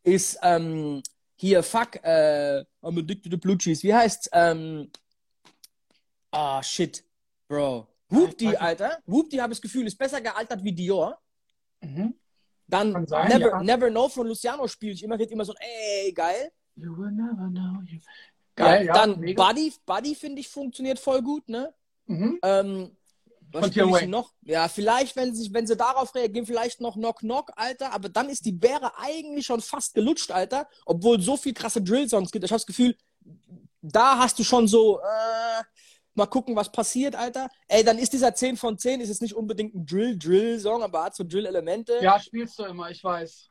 ist ähm, hier, fuck, äh, I'm addicted to blue cheese. Wie heißt's? Ähm, ah, shit, Bro. Whoopty, Alter. Whoopty, habe ich das Gefühl, ist besser gealtert wie Dior. Mhm. Dann sein, Never, ja. Never Know von Luciano spiele ich immer, geht immer so, ey, geil. You will never know. You... Geil, ja, ja, Dann mega. Buddy, Buddy finde ich funktioniert voll gut, ne? Mhm. Ähm, was spiele ich noch? Ja, vielleicht, wenn sie, wenn sie darauf reagieren, vielleicht noch Knock Knock, Alter. Aber dann ist die Bäre eigentlich schon fast gelutscht, Alter. Obwohl so viel krasse Drill-Songs gibt. Ich habe das Gefühl, da hast du schon so, äh, mal gucken, was passiert, Alter. Ey, dann ist dieser 10 von 10, ist es nicht unbedingt ein Drill-Drill-Song, aber hat so Drill-Elemente. Ja, spielst du immer, ich weiß.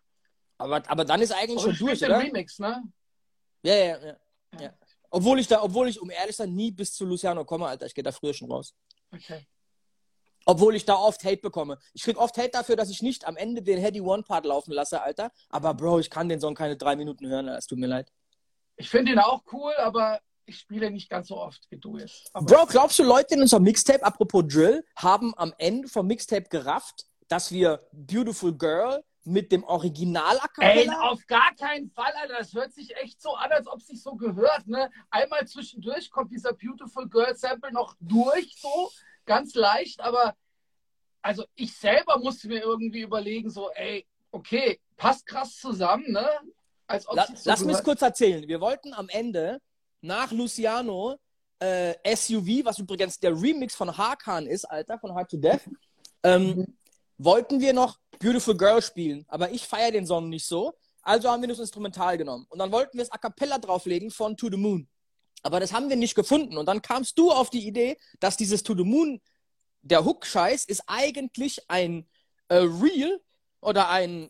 Aber, aber dann ist eigentlich aber schon durch, den oder? Remix, ne? Ja, ja, ja, ja. Obwohl ich da, obwohl ich, um ehrlich zu sein, nie bis zu Luciano komme, Alter. Ich gehe da früher schon raus. Okay. Obwohl ich da oft Hate bekomme. Ich krieg oft Hate dafür, dass ich nicht am Ende den Heady One Part laufen lasse, Alter. Aber Bro, ich kann den Song keine drei Minuten hören, es tut mir leid. Ich finde ihn auch cool, aber ich spiele nicht ganz so oft wie du jetzt. Aber Bro, glaubst du, Leute in unserem Mixtape, apropos Drill, haben am Ende vom Mixtape gerafft, dass wir Beautiful Girl mit dem Original Ey, auf gar keinen Fall, Alter. Das hört sich echt so an, als ob es sich so gehört. Ne? Einmal zwischendurch kommt dieser Beautiful Girl Sample noch durch, so ganz leicht, aber also ich selber musste mir irgendwie überlegen, so, ey, okay, passt krass zusammen, ne? Als ob La so Lass mich kurz erzählen. Wir wollten am Ende nach Luciano äh, SUV, was übrigens der Remix von Hakan ist, Alter, von Hard to Death, ähm, mhm. wollten wir noch Beautiful Girl spielen. Aber ich feiere den Song nicht so. Also haben wir das Instrumental genommen. Und dann wollten wir es a cappella drauflegen von To the Moon. Aber das haben wir nicht gefunden. Und dann kamst du auf die Idee, dass dieses To the Moon, der Hook-Scheiß, ist eigentlich ein äh, Reel oder ein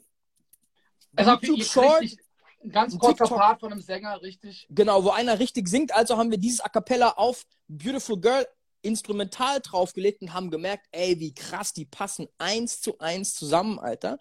also YouTube-Short. Ein ganz kurzer Part von einem Sänger, richtig. Genau, wo einer richtig singt. Also haben wir dieses A Cappella auf Beautiful Girl instrumental draufgelegt und haben gemerkt, ey, wie krass, die passen eins zu eins zusammen, Alter.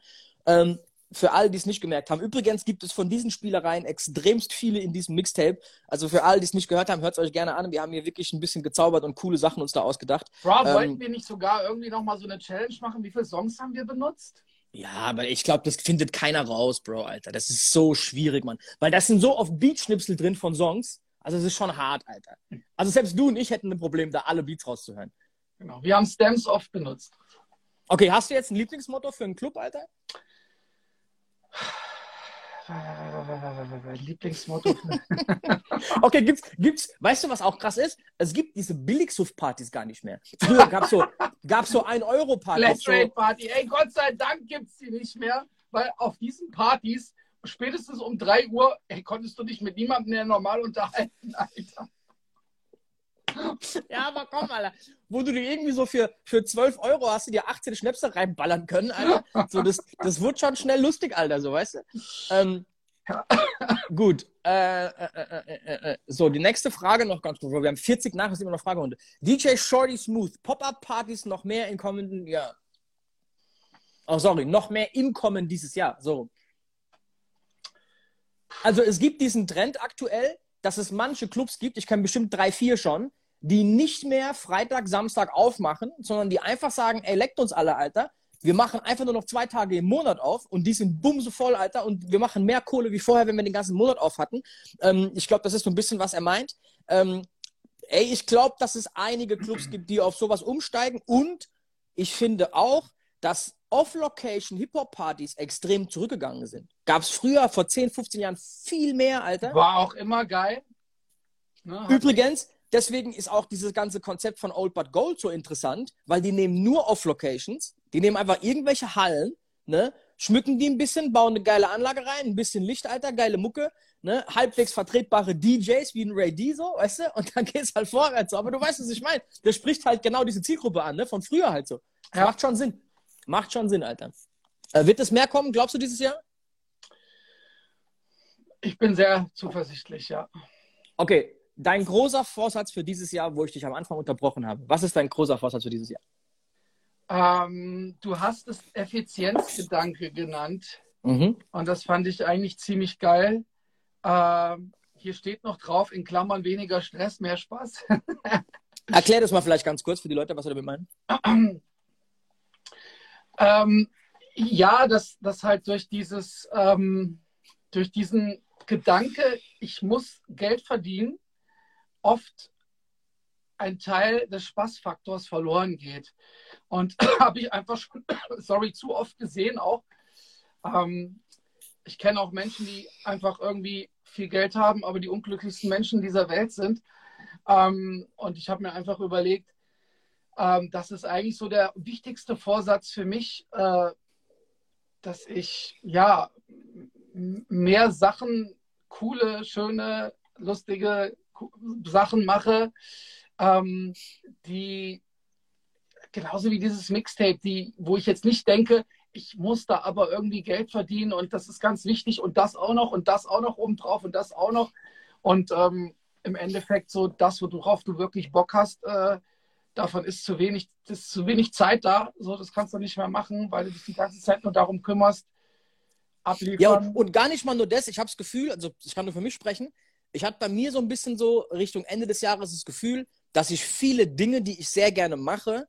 Ähm, für alle, die es nicht gemerkt haben. Übrigens gibt es von diesen Spielereien extremst viele in diesem Mixtape. Also für alle, die es nicht gehört haben, hört es euch gerne an. Wir haben hier wirklich ein bisschen gezaubert und coole Sachen uns da ausgedacht. Bro, ähm, wollten wir nicht sogar irgendwie nochmal so eine Challenge machen? Wie viele Songs haben wir benutzt? Ja, aber ich glaube, das findet keiner raus, Bro, Alter. Das ist so schwierig, Mann. Weil da sind so oft Beatschnipsel drin von Songs. Also es ist schon hart, Alter. Also selbst du und ich hätten ein Problem, da alle Beats rauszuhören. Genau. Wir haben Stems oft benutzt. Okay, hast du jetzt ein Lieblingsmotto für einen Club, Alter? Lieblingsmotto. okay, gibt's, gibt's, weißt du, was auch krass ist? Es gibt diese Billigsuff-Partys gar nicht mehr. Früher gab es so, gab's so 1-Euro-Partys. Flatrate-Party. Ey, Gott sei Dank gibt es die nicht mehr, weil auf diesen Partys spätestens um 3 Uhr ey, konntest du dich mit niemandem mehr normal unterhalten, Alter. Ja, aber komm, Alter. Wo du dir irgendwie so für, für 12 Euro hast du dir 18 Schnäpse reinballern können, Alter. So, das, das wird schon schnell lustig, Alter, so, weißt du? Ähm, gut. Äh, äh, äh, so, die nächste Frage noch ganz kurz. Wir haben 40 nach, ist immer noch Fragerunde. DJ Shorty Smooth, Pop-Up-Partys noch mehr im kommenden Jahr. Oh, sorry, noch mehr im Kommen dieses Jahr. So. Also es gibt diesen Trend aktuell, dass es manche Clubs gibt, ich kenne bestimmt drei, vier schon, die nicht mehr Freitag, Samstag aufmachen, sondern die einfach sagen, ey, leckt uns alle, Alter. Wir machen einfach nur noch zwei Tage im Monat auf und die sind bumse voll, Alter, und wir machen mehr Kohle wie vorher, wenn wir den ganzen Monat auf hatten. Ähm, ich glaube, das ist so ein bisschen, was er meint. Ähm, ey, ich glaube, dass es einige Clubs gibt, die auf sowas umsteigen und ich finde auch, dass Off-Location Hip-Hop-Partys extrem zurückgegangen sind. Gab es früher, vor 10, 15 Jahren, viel mehr, Alter. War auch immer geil. Ne, Übrigens, deswegen ist auch dieses ganze Konzept von Old But Gold so interessant, weil die nehmen nur Off-Locations, die nehmen einfach irgendwelche Hallen, ne, schmücken die ein bisschen, bauen eine geile Anlage rein, ein bisschen Licht, Alter, geile Mucke, ne, halbwegs vertretbare DJs wie ein Ray D, so, weißt du, und dann geht's halt vorwärts. So. Aber du weißt, was ich meine. Der spricht halt genau diese Zielgruppe an, ne, von früher halt so. Ja. Macht schon Sinn. Macht schon Sinn, Alter. Äh, wird es mehr kommen, glaubst du, dieses Jahr? Ich bin sehr zuversichtlich, ja. Okay, dein großer Vorsatz für dieses Jahr, wo ich dich am Anfang unterbrochen habe. Was ist dein großer Vorsatz für dieses Jahr? Ähm, du hast es Effizienzgedanke genannt. Mhm. Und das fand ich eigentlich ziemlich geil. Ähm, hier steht noch drauf, in Klammern weniger Stress, mehr Spaß. Erklär das mal vielleicht ganz kurz für die Leute, was du damit meinst. Ähm, ja, dass das halt durch dieses, ähm, durch diesen Gedanke, ich muss Geld verdienen, oft ein Teil des Spaßfaktors verloren geht. Und habe ich einfach schon, sorry, zu oft gesehen auch. Ähm, ich kenne auch Menschen, die einfach irgendwie viel Geld haben, aber die unglücklichsten Menschen dieser Welt sind. Ähm, und ich habe mir einfach überlegt, ähm, das ist eigentlich so der wichtigste Vorsatz für mich, äh, dass ich ja mehr Sachen, coole, schöne, lustige Sachen mache, ähm, die genauso wie dieses Mixtape, die, wo ich jetzt nicht denke, ich muss da aber irgendwie Geld verdienen und das ist ganz wichtig und das auch noch und das auch noch obendrauf und das auch noch. Und ähm, im Endeffekt so das, worauf du wirklich Bock hast, äh, davon ist zu wenig, ist zu wenig Zeit da. So, das kannst du nicht mehr machen, weil du dich die ganze Zeit nur darum kümmerst, abliefern. Ja, und, und gar nicht mal nur das. Ich habe das Gefühl, also ich kann nur für mich sprechen, ich hatte bei mir so ein bisschen so Richtung Ende des Jahres das Gefühl, dass ich viele Dinge, die ich sehr gerne mache,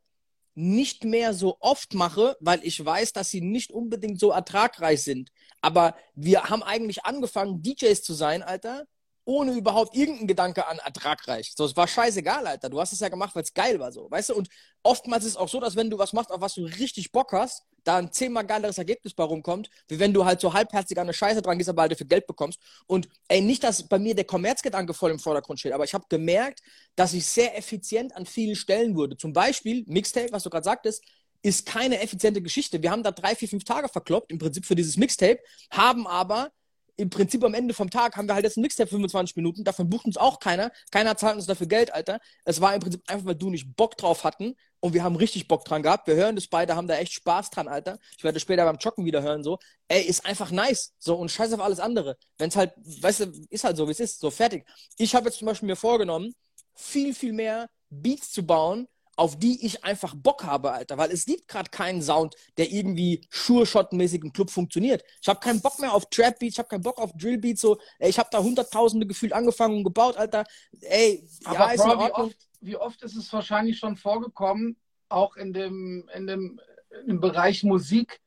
nicht mehr so oft mache, weil ich weiß, dass sie nicht unbedingt so ertragreich sind. Aber wir haben eigentlich angefangen, DJs zu sein, Alter, ohne überhaupt irgendeinen Gedanke an ertragreich. So, es war scheißegal, Alter. Du hast es ja gemacht, weil es geil war, so. Weißt du? Und oftmals ist es auch so, dass wenn du was machst, auf was du richtig Bock hast, da ein zehnmal geileres Ergebnis bei rumkommt, wie wenn du halt so halbherzig an eine Scheiße dran gehst, aber halt dafür Geld bekommst. Und ey, nicht, dass bei mir der Kommerzgedanke voll im Vordergrund steht, aber ich habe gemerkt, dass ich sehr effizient an vielen Stellen wurde. Zum Beispiel, Mixtape, was du gerade sagtest, ist keine effiziente Geschichte. Wir haben da drei, vier, fünf Tage verkloppt, im Prinzip für dieses Mixtape, haben aber im Prinzip am Ende vom Tag haben wir halt jetzt ein Mixtape 25 Minuten, davon bucht uns auch keiner. Keiner zahlt uns dafür Geld, Alter. Es war im Prinzip einfach, weil du nicht Bock drauf hatten und wir haben richtig Bock dran gehabt. Wir hören das beide, haben da echt Spaß dran, Alter. Ich werde später beim Joggen wieder hören, so. Ey, ist einfach nice. So, und scheiß auf alles andere. Wenn es halt, weißt du, ist halt so, wie es ist, so fertig. Ich habe jetzt zum Beispiel mir vorgenommen, viel, viel mehr Beats zu bauen, auf die ich einfach Bock habe, Alter. Weil es gibt gerade keinen Sound, der irgendwie Sure-Shot-mäßig im Club funktioniert. Ich habe keinen Bock mehr auf Trap-Beats, ich habe keinen Bock auf Drill-Beats. So. Ey, ich habe da hunderttausende gefühlt angefangen und gebaut, Alter. Ey, Aber ja, ist Bro, wie, oft, wie oft ist es wahrscheinlich schon vorgekommen, auch in dem, in dem, dem Bereich Musik,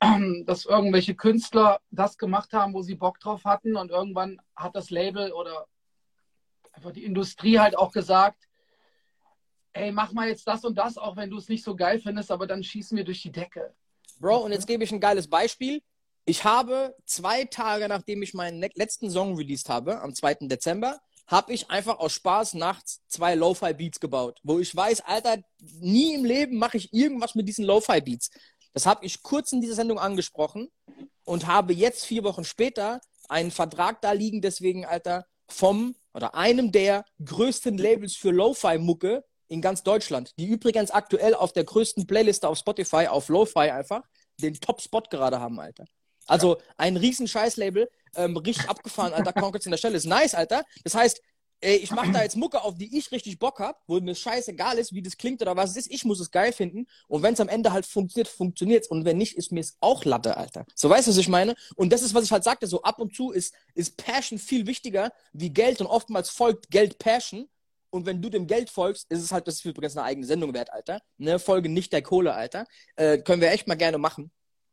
dass irgendwelche Künstler das gemacht haben, wo sie Bock drauf hatten und irgendwann hat das Label oder einfach die Industrie halt auch gesagt, ey, mach mal jetzt das und das, auch wenn du es nicht so geil findest, aber dann schießen wir durch die Decke. Bro, und jetzt gebe ich ein geiles Beispiel. Ich habe zwei Tage, nachdem ich meinen letzten Song released habe, am 2. Dezember, habe ich einfach aus Spaß nachts zwei Lo-Fi-Beats gebaut, wo ich weiß, Alter, nie im Leben mache ich irgendwas mit diesen Lo-Fi-Beats. Das habe ich kurz in dieser Sendung angesprochen und habe jetzt vier Wochen später einen Vertrag da liegen, deswegen, Alter, vom oder einem der größten Labels für Lo-Fi-Mucke in ganz Deutschland, die übrigens aktuell auf der größten Playliste auf Spotify, auf Lo-Fi einfach, den Top-Spot gerade haben, Alter. Also ein riesen Scheiß-Label, ähm, richtig abgefahren, Alter, Conquest in der Stelle. Ist nice, Alter. Das heißt, ey, ich mache da jetzt Mucke, auf die ich richtig Bock hab, wo mir scheißegal ist, wie das klingt oder was es ist. Ich muss es geil finden. Und wenn es am Ende halt funktioniert, funktioniert's. Und wenn nicht, ist mir es auch Latte, Alter. So weißt du, was ich meine? Und das ist, was ich halt sagte, so ab und zu ist, ist Passion viel wichtiger wie Geld und oftmals folgt Geld Passion. Und wenn du dem Geld folgst, ist es halt, das ist übrigens eine eigene Sendung wert, Alter. Ne, Folge nicht der Kohle, Alter. Äh, können wir echt mal gerne machen.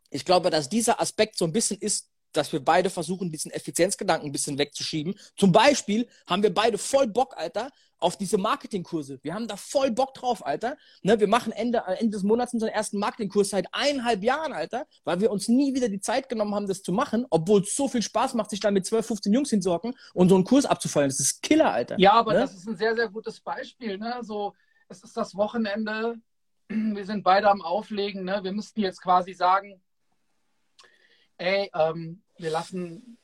Ich glaube, dass dieser Aspekt so ein bisschen ist, dass wir beide versuchen, diesen Effizienzgedanken ein bisschen wegzuschieben. Zum Beispiel haben wir beide voll Bock, Alter, auf diese Marketingkurse. Wir haben da voll Bock drauf, Alter. Ne, wir machen Ende, Ende des Monats unseren ersten Marketingkurs seit eineinhalb Jahren, Alter, weil wir uns nie wieder die Zeit genommen haben, das zu machen, obwohl es so viel Spaß macht, sich da mit 12, 15 Jungs hinzuhocken und so einen Kurs abzufallen. Das ist Killer, Alter. Ja, aber ne? das ist ein sehr, sehr gutes Beispiel. Ne? So, es ist das Wochenende, wir sind beide am Auflegen. Ne? Wir müssten jetzt quasi sagen, ey, ähm, wir lassen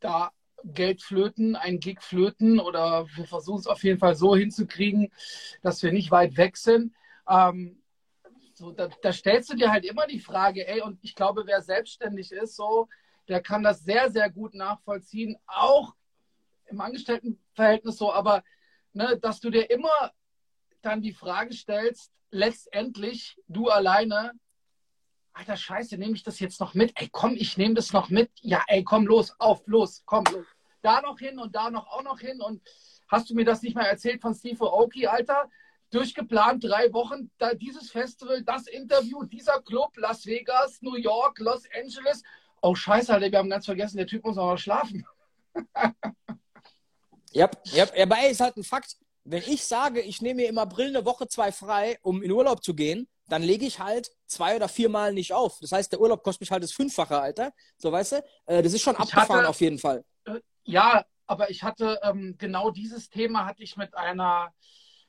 da Geld flöten, ein Gig flöten oder wir versuchen es auf jeden Fall so hinzukriegen, dass wir nicht weit weg sind. Ähm, so, da, da, stellst du dir halt immer die Frage, ey, und ich glaube, wer selbstständig ist, so, der kann das sehr, sehr gut nachvollziehen, auch im Angestelltenverhältnis so, aber ne, dass du dir immer dann die Frage stellst, letztendlich du alleine, Alter, scheiße, nehme ich das jetzt noch mit? Ey, komm, ich nehme das noch mit. Ja, ey, komm, los, auf, los, komm, los. Da noch hin und da noch auch noch hin. Und hast du mir das nicht mal erzählt von Steve Aoki, Alter? Durchgeplant, drei Wochen, da dieses Festival, das Interview, dieser Club, Las Vegas, New York, Los Angeles. Oh, scheiße, Alter, wir haben ganz vergessen, der Typ muss auch noch schlafen. ja, ja, aber ey, ist halt ein Fakt. Wenn ich sage, ich nehme mir im April eine Woche zwei frei, um in Urlaub zu gehen, dann lege ich halt zwei oder vier Mal nicht auf. Das heißt, der Urlaub kostet mich halt das Fünffache, Alter. So, weißt du? Äh, das ist schon ich abgefahren hatte, auf jeden Fall. Äh, ja, aber ich hatte ähm, genau dieses Thema hatte ich mit einer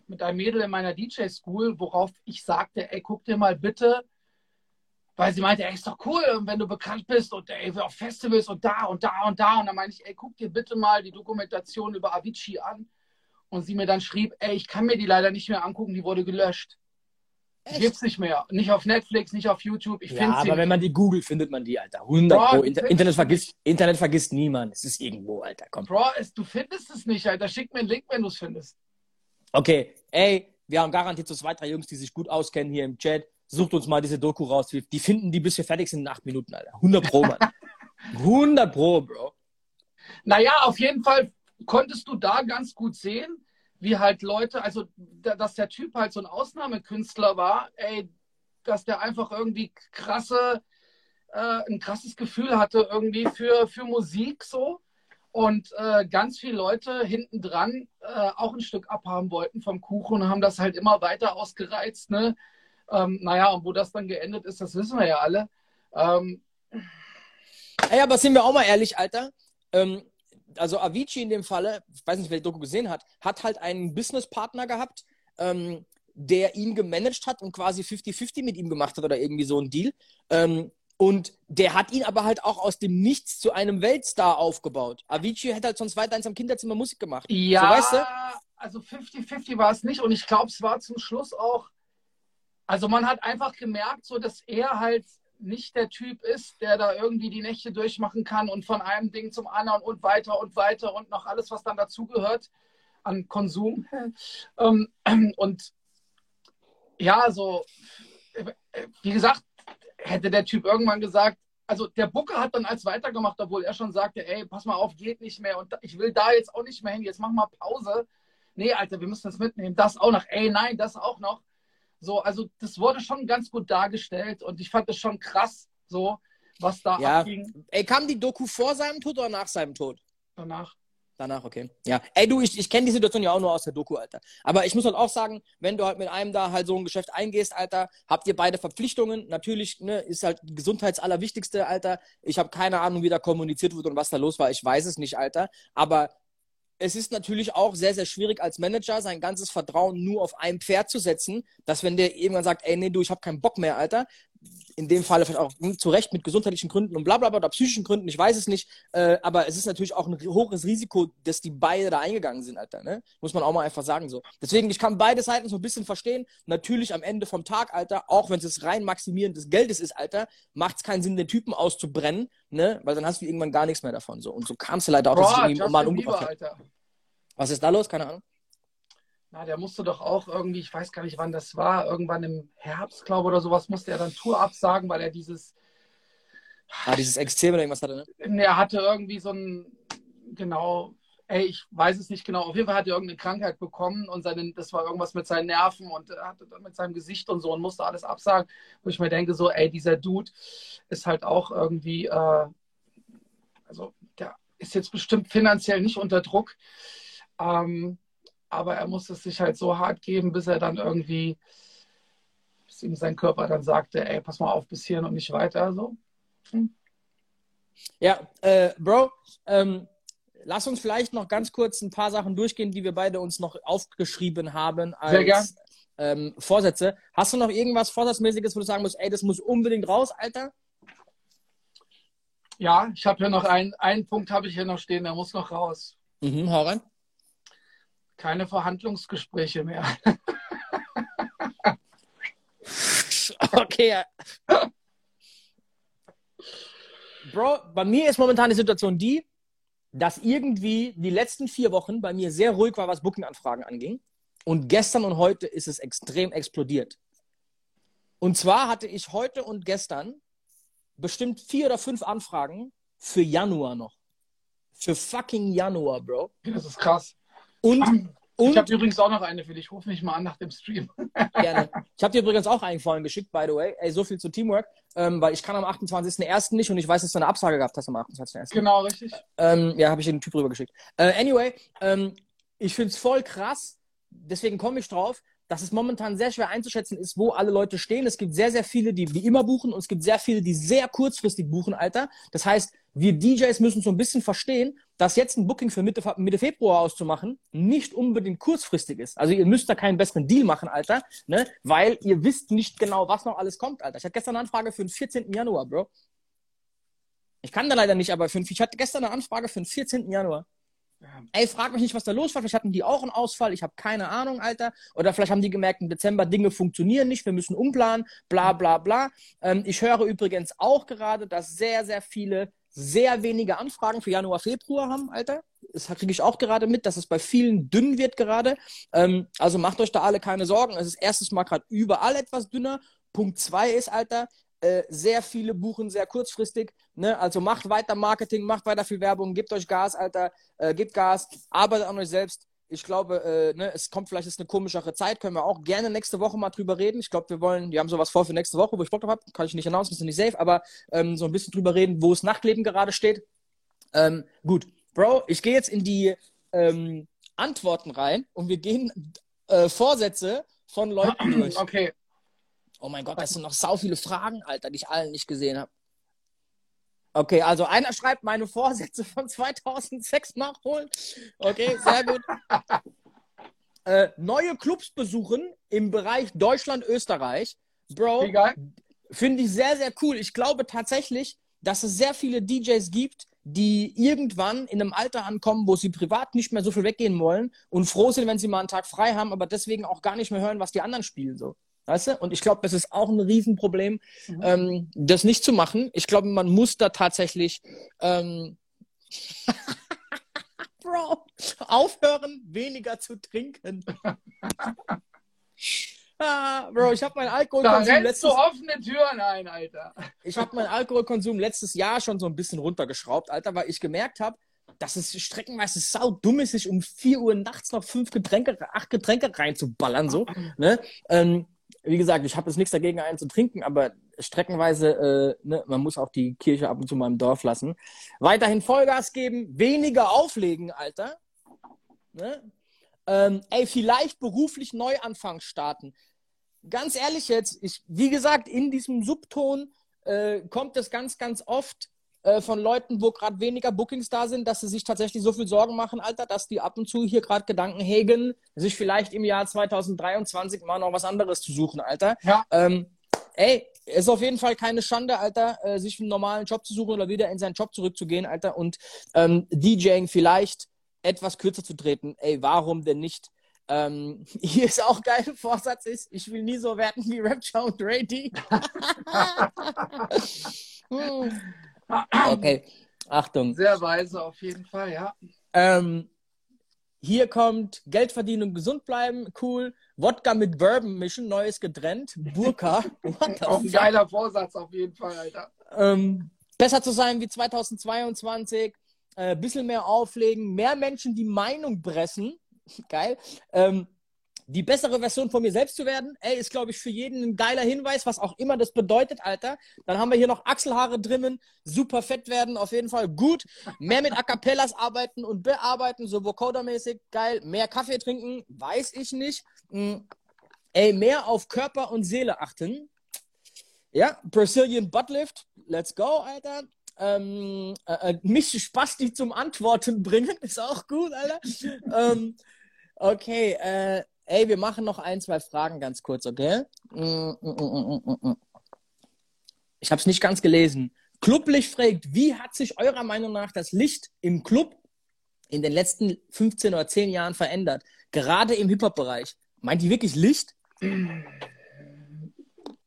mit einem Mädel in meiner DJ School, worauf ich sagte, ey, guck dir mal bitte, weil sie meinte, ey, ist doch cool, wenn du bekannt bist und ey, auf Festivals und da und da und da und dann meine ich, ey, guck dir bitte mal die Dokumentation über Avicii an und sie mir dann schrieb, ey, ich kann mir die leider nicht mehr angucken, die wurde gelöscht. Echt? Gibt's nicht mehr. Nicht auf Netflix, nicht auf YouTube. Ich ja, aber wenn man die googelt, findet man die, Alter. 100 Bro, Pro. Inter Internet, vergisst, Internet vergisst niemand. Es ist irgendwo, Alter. Komm. Bro, es, du findest es nicht, Alter. Schick mir einen Link, wenn du es findest. Okay, ey, wir haben garantiert so zwei, drei Jungs, die sich gut auskennen hier im Chat. Sucht uns mal diese Doku raus. Die finden die, bis wir fertig sind in acht Minuten, Alter. 100 Pro, Mann. 100 Pro, Bro. Naja, auf jeden Fall konntest du da ganz gut sehen, wie halt Leute, also dass der Typ halt so ein Ausnahmekünstler war, ey, dass der einfach irgendwie krasse, äh, ein krasses Gefühl hatte irgendwie für, für Musik so und äh, ganz viele Leute hinten dran äh, auch ein Stück abhaben wollten vom Kuchen und haben das halt immer weiter ausgereizt. Ne? Ähm, naja, und wo das dann geendet ist, das wissen wir ja alle. Ähm, Ey, aber sind wir auch mal ehrlich, Alter. Ähm, also Avicii in dem Falle, ich weiß nicht, wer die Doku gesehen hat, hat halt einen Businesspartner gehabt, ähm, der ihn gemanagt hat und quasi 50-50 mit ihm gemacht hat oder irgendwie so ein Deal. Ähm, und der hat ihn aber halt auch aus dem Nichts zu einem Weltstar aufgebaut. Avicii hätte halt sonst weiter in seinem Kinderzimmer Musik gemacht. Ja, so, weißt du? also 50-50 war es nicht. Und ich glaube, es war zum Schluss auch, also man hat einfach gemerkt, so dass er halt nicht der Typ ist, der da irgendwie die Nächte durchmachen kann und von einem Ding zum anderen und weiter und weiter und noch alles, was dann dazugehört an Konsum. Ähm, und ja, so, wie gesagt, hätte der Typ irgendwann gesagt, also der Booker hat dann als weitergemacht, obwohl er schon sagte, ey, pass mal auf, geht nicht mehr und ich will da jetzt auch nicht mehr hin, jetzt mach mal Pause. Nee, Alter, wir müssen das mitnehmen, das auch noch, ey, nein, das auch noch. So, also das wurde schon ganz gut dargestellt und ich fand das schon krass, so, was da ja. abging. Ey, kam die Doku vor seinem Tod oder nach seinem Tod? Danach. Danach, okay. Ja. Ey, du, ich, ich kenne die Situation ja auch nur aus der Doku, Alter. Aber ich muss halt auch sagen, wenn du halt mit einem da halt so ein Geschäft eingehst, Alter, habt ihr beide Verpflichtungen. Natürlich, ne, ist halt Gesundheits allerwichtigste, Alter. Ich habe keine Ahnung, wie da kommuniziert wurde und was da los war. Ich weiß es nicht, Alter. Aber es ist natürlich auch sehr, sehr schwierig als Manager, sein ganzes Vertrauen nur auf ein Pferd zu setzen, dass wenn der irgendwann sagt, ey, nee, du, ich habe keinen Bock mehr, Alter, in dem Falle vielleicht auch zu Recht mit gesundheitlichen Gründen und bla bla bla oder psychischen Gründen, ich weiß es nicht. Äh, aber es ist natürlich auch ein hohes Risiko, dass die beide da eingegangen sind, Alter. Ne? Muss man auch mal einfach sagen so. Deswegen, ich kann beide Seiten so ein bisschen verstehen. Natürlich am Ende vom Tag, Alter, auch wenn es das rein Maximieren des Geldes ist, Alter, macht es keinen Sinn, den Typen auszubrennen, ne? Weil dann hast du irgendwann gar nichts mehr davon. So. Und so kam es leider auch, Boah, dass ich ihn mal umgebracht habe. Was ist da los? Keine Ahnung. Na, der musste doch auch irgendwie, ich weiß gar nicht, wann das war, irgendwann im Herbst, glaube ich, oder sowas, musste er dann Tour absagen, weil er dieses. Ah, dieses Extrem oder irgendwas hatte, ne? Er hatte irgendwie so ein, genau, ey, ich weiß es nicht genau. Auf jeden Fall hat er irgendeine Krankheit bekommen und seine, das war irgendwas mit seinen Nerven und er hatte dann mit seinem Gesicht und so und musste alles absagen. Wo ich mir denke, so, ey, dieser Dude ist halt auch irgendwie, äh, also der ist jetzt bestimmt finanziell nicht unter Druck. Ähm, aber er musste es sich halt so hart geben, bis er dann irgendwie, bis ihm sein Körper dann sagte, ey, pass mal auf bis hierhin und nicht weiter. So. Hm. Ja, äh, Bro, ähm, lass uns vielleicht noch ganz kurz ein paar Sachen durchgehen, die wir beide uns noch aufgeschrieben haben als ähm, Vorsätze. Hast du noch irgendwas Vorsatzmäßiges, wo du sagen musst, ey, das muss unbedingt raus, Alter? Ja, ich habe hier noch einen, einen Punkt habe ich hier noch stehen, der muss noch raus. Mhm, hau rein keine Verhandlungsgespräche mehr. okay. Bro, bei mir ist momentan die Situation die, dass irgendwie die letzten vier Wochen bei mir sehr ruhig war, was Booking-Anfragen anging. Und gestern und heute ist es extrem explodiert. Und zwar hatte ich heute und gestern bestimmt vier oder fünf Anfragen für Januar noch. Für fucking Januar, Bro. Das ist krass. Und, und ich habe übrigens auch noch eine für dich. Ruf mich mal an nach dem Stream. Gerne. Ich habe dir übrigens auch einen vorhin geschickt, by the way. Ey, so viel zu Teamwork, ähm, weil ich kann am 28.01. nicht und ich weiß, dass du eine Absage gehabt hast am 28.01. Genau, richtig. Ähm, ja, habe ich den Typ rübergeschickt. Äh, anyway, ähm, ich finde es voll krass, deswegen komme ich drauf, dass es momentan sehr schwer einzuschätzen ist, wo alle Leute stehen. Es gibt sehr, sehr viele, die wie immer buchen und es gibt sehr viele, die sehr kurzfristig buchen, Alter. Das heißt, wir DJs müssen so ein bisschen verstehen, dass jetzt ein Booking für Mitte, Mitte Februar auszumachen nicht unbedingt kurzfristig ist. Also ihr müsst da keinen besseren Deal machen, Alter, ne? weil ihr wisst nicht genau, was noch alles kommt, Alter. Ich hatte gestern eine Anfrage für den 14. Januar, Bro. Ich kann da leider nicht, aber für, ich hatte gestern eine Anfrage für den 14. Januar. Ey, frag mich nicht, was da los war. Vielleicht hatten die auch einen Ausfall. Ich habe keine Ahnung, Alter. Oder vielleicht haben die gemerkt, im Dezember Dinge funktionieren nicht. Wir müssen umplanen. Bla, bla, bla. Ähm, ich höre übrigens auch gerade, dass sehr, sehr viele sehr wenige Anfragen für Januar, Februar haben, Alter. Das kriege ich auch gerade mit, dass es bei vielen dünn wird gerade. Ähm, also macht euch da alle keine Sorgen. Es ist erstes Mal gerade überall etwas dünner. Punkt zwei ist, Alter, Äh, sehr viele buchen sehr kurzfristig. Ne? Also macht weiter Marketing, macht weiter viel Werbung, gebt euch Gas, Alter, äh, gebt Gas, arbeitet an euch selbst. Ich glaube, äh, ne, es kommt vielleicht jetzt eine komischere Zeit, können wir auch gerne nächste Woche mal drüber reden. Ich glaube, wir wollen, wir haben sowas vor für nächste Woche, wo ich Bock drauf habe, kann ich nicht announcen, ist nicht safe, aber ähm, so ein bisschen drüber reden, wo das Nachtleben gerade steht. Ähm, gut, Bro, ich gehe jetzt in die ähm, Antworten rein und wir gehen äh, Vorsätze von Leuten durch. Okay. Oh mein Gott, das sind noch sau viele Fragen, Alter, die ich allen nicht gesehen habe. Okay, also einer schreibt meine Vorsätze von 2006 nachholen. Okay, sehr gut. äh, neue Clubs besuchen im Bereich Deutschland, Österreich. Bro, finde ich sehr, sehr cool. Ich glaube tatsächlich, dass es sehr viele DJs gibt, die irgendwann in einem Alter ankommen, wo sie privat nicht mehr so viel weggehen wollen und froh sind, wenn sie mal einen Tag frei haben, aber deswegen auch gar nicht mehr hören, was die anderen spielen. So. Weißt du? Und ich glaube, das ist auch ein Riesenproblem, mhm. ähm, das nicht zu machen. Ich glaube, man muss da tatsächlich ähm, Bro, aufhören, weniger zu trinken. ah, Bro, ich habe meinen Alkoholkonsum da letztes offene Türen ein, Alter. Ich habe meinen Alkoholkonsum letztes Jahr schon so ein bisschen runtergeschraubt, Alter, weil ich gemerkt habe, dass es streckenweise sau dumm ist, sich um 4 Uhr nachts noch fünf Getränke, acht Getränke reinzuballern, so. Ne? Ähm, wie gesagt, ich habe jetzt nichts dagegen, einen zu trinken, aber streckenweise, äh, ne, man muss auch die Kirche ab und zu mal im Dorf lassen. Weiterhin Vollgas geben, weniger auflegen, Alter. Ne? Ähm, ey, vielleicht beruflich Neuanfang starten. Ganz ehrlich jetzt, ich, wie gesagt, in diesem Subton äh, kommt es ganz, ganz oft, äh, von Leuten, wo gerade weniger Bookings da sind, dass sie sich tatsächlich so viel Sorgen machen, Alter, dass die ab und zu hier gerade Gedanken hegen, sich vielleicht im Jahr 2023 mal noch was anderes zu suchen, Alter. Ja. Ähm, ey, ist auf jeden Fall keine Schande, Alter, äh, sich einen normalen Job zu suchen oder wieder in seinen Job zurückzugehen, Alter, und ähm, DJing vielleicht etwas kürzer zu treten. Ey, warum denn nicht? Ähm, hier ist auch geil, Vorsatz ist, ich will nie so werden wie Rapture und Brady. hm. Okay, Achtung. Sehr weise auf jeden Fall, ja. Ähm, hier kommt Geld verdienen und gesund bleiben, cool. Wodka mit Bourbon mischen, neues getrennt. Burka. Auch ein geiler Vorsatz auf jeden Fall, Alter. Ähm, besser zu sein wie 2022. Äh, bisschen mehr auflegen, mehr Menschen die Meinung pressen. Geil. Ähm, die bessere Version von mir selbst zu werden, ey, ist, glaube ich, für jeden ein geiler Hinweis, was auch immer das bedeutet, Alter. Dann haben wir hier noch Achselhaare drinnen, super fett werden, auf jeden Fall gut. Mehr mit A arbeiten und bearbeiten, so Vocoder-mäßig, geil. Mehr Kaffee trinken, weiß ich nicht. Mhm. Ey, mehr auf Körper und Seele achten. Ja, Brazilian Buttlift, let's go, Alter. Ähm, äh, äh mich Spasti zum Antworten bringen, ist auch gut, Alter. ähm, okay, äh, Ey, wir machen noch ein, zwei Fragen ganz kurz, okay? Mm, mm, mm, ich habe es nicht ganz gelesen. Clublicht fragt, wie hat sich eurer Meinung nach das Licht im Club in den letzten 15 oder 10 Jahren verändert? Gerade im Hip-Hop-Bereich. Meint die wirklich Licht?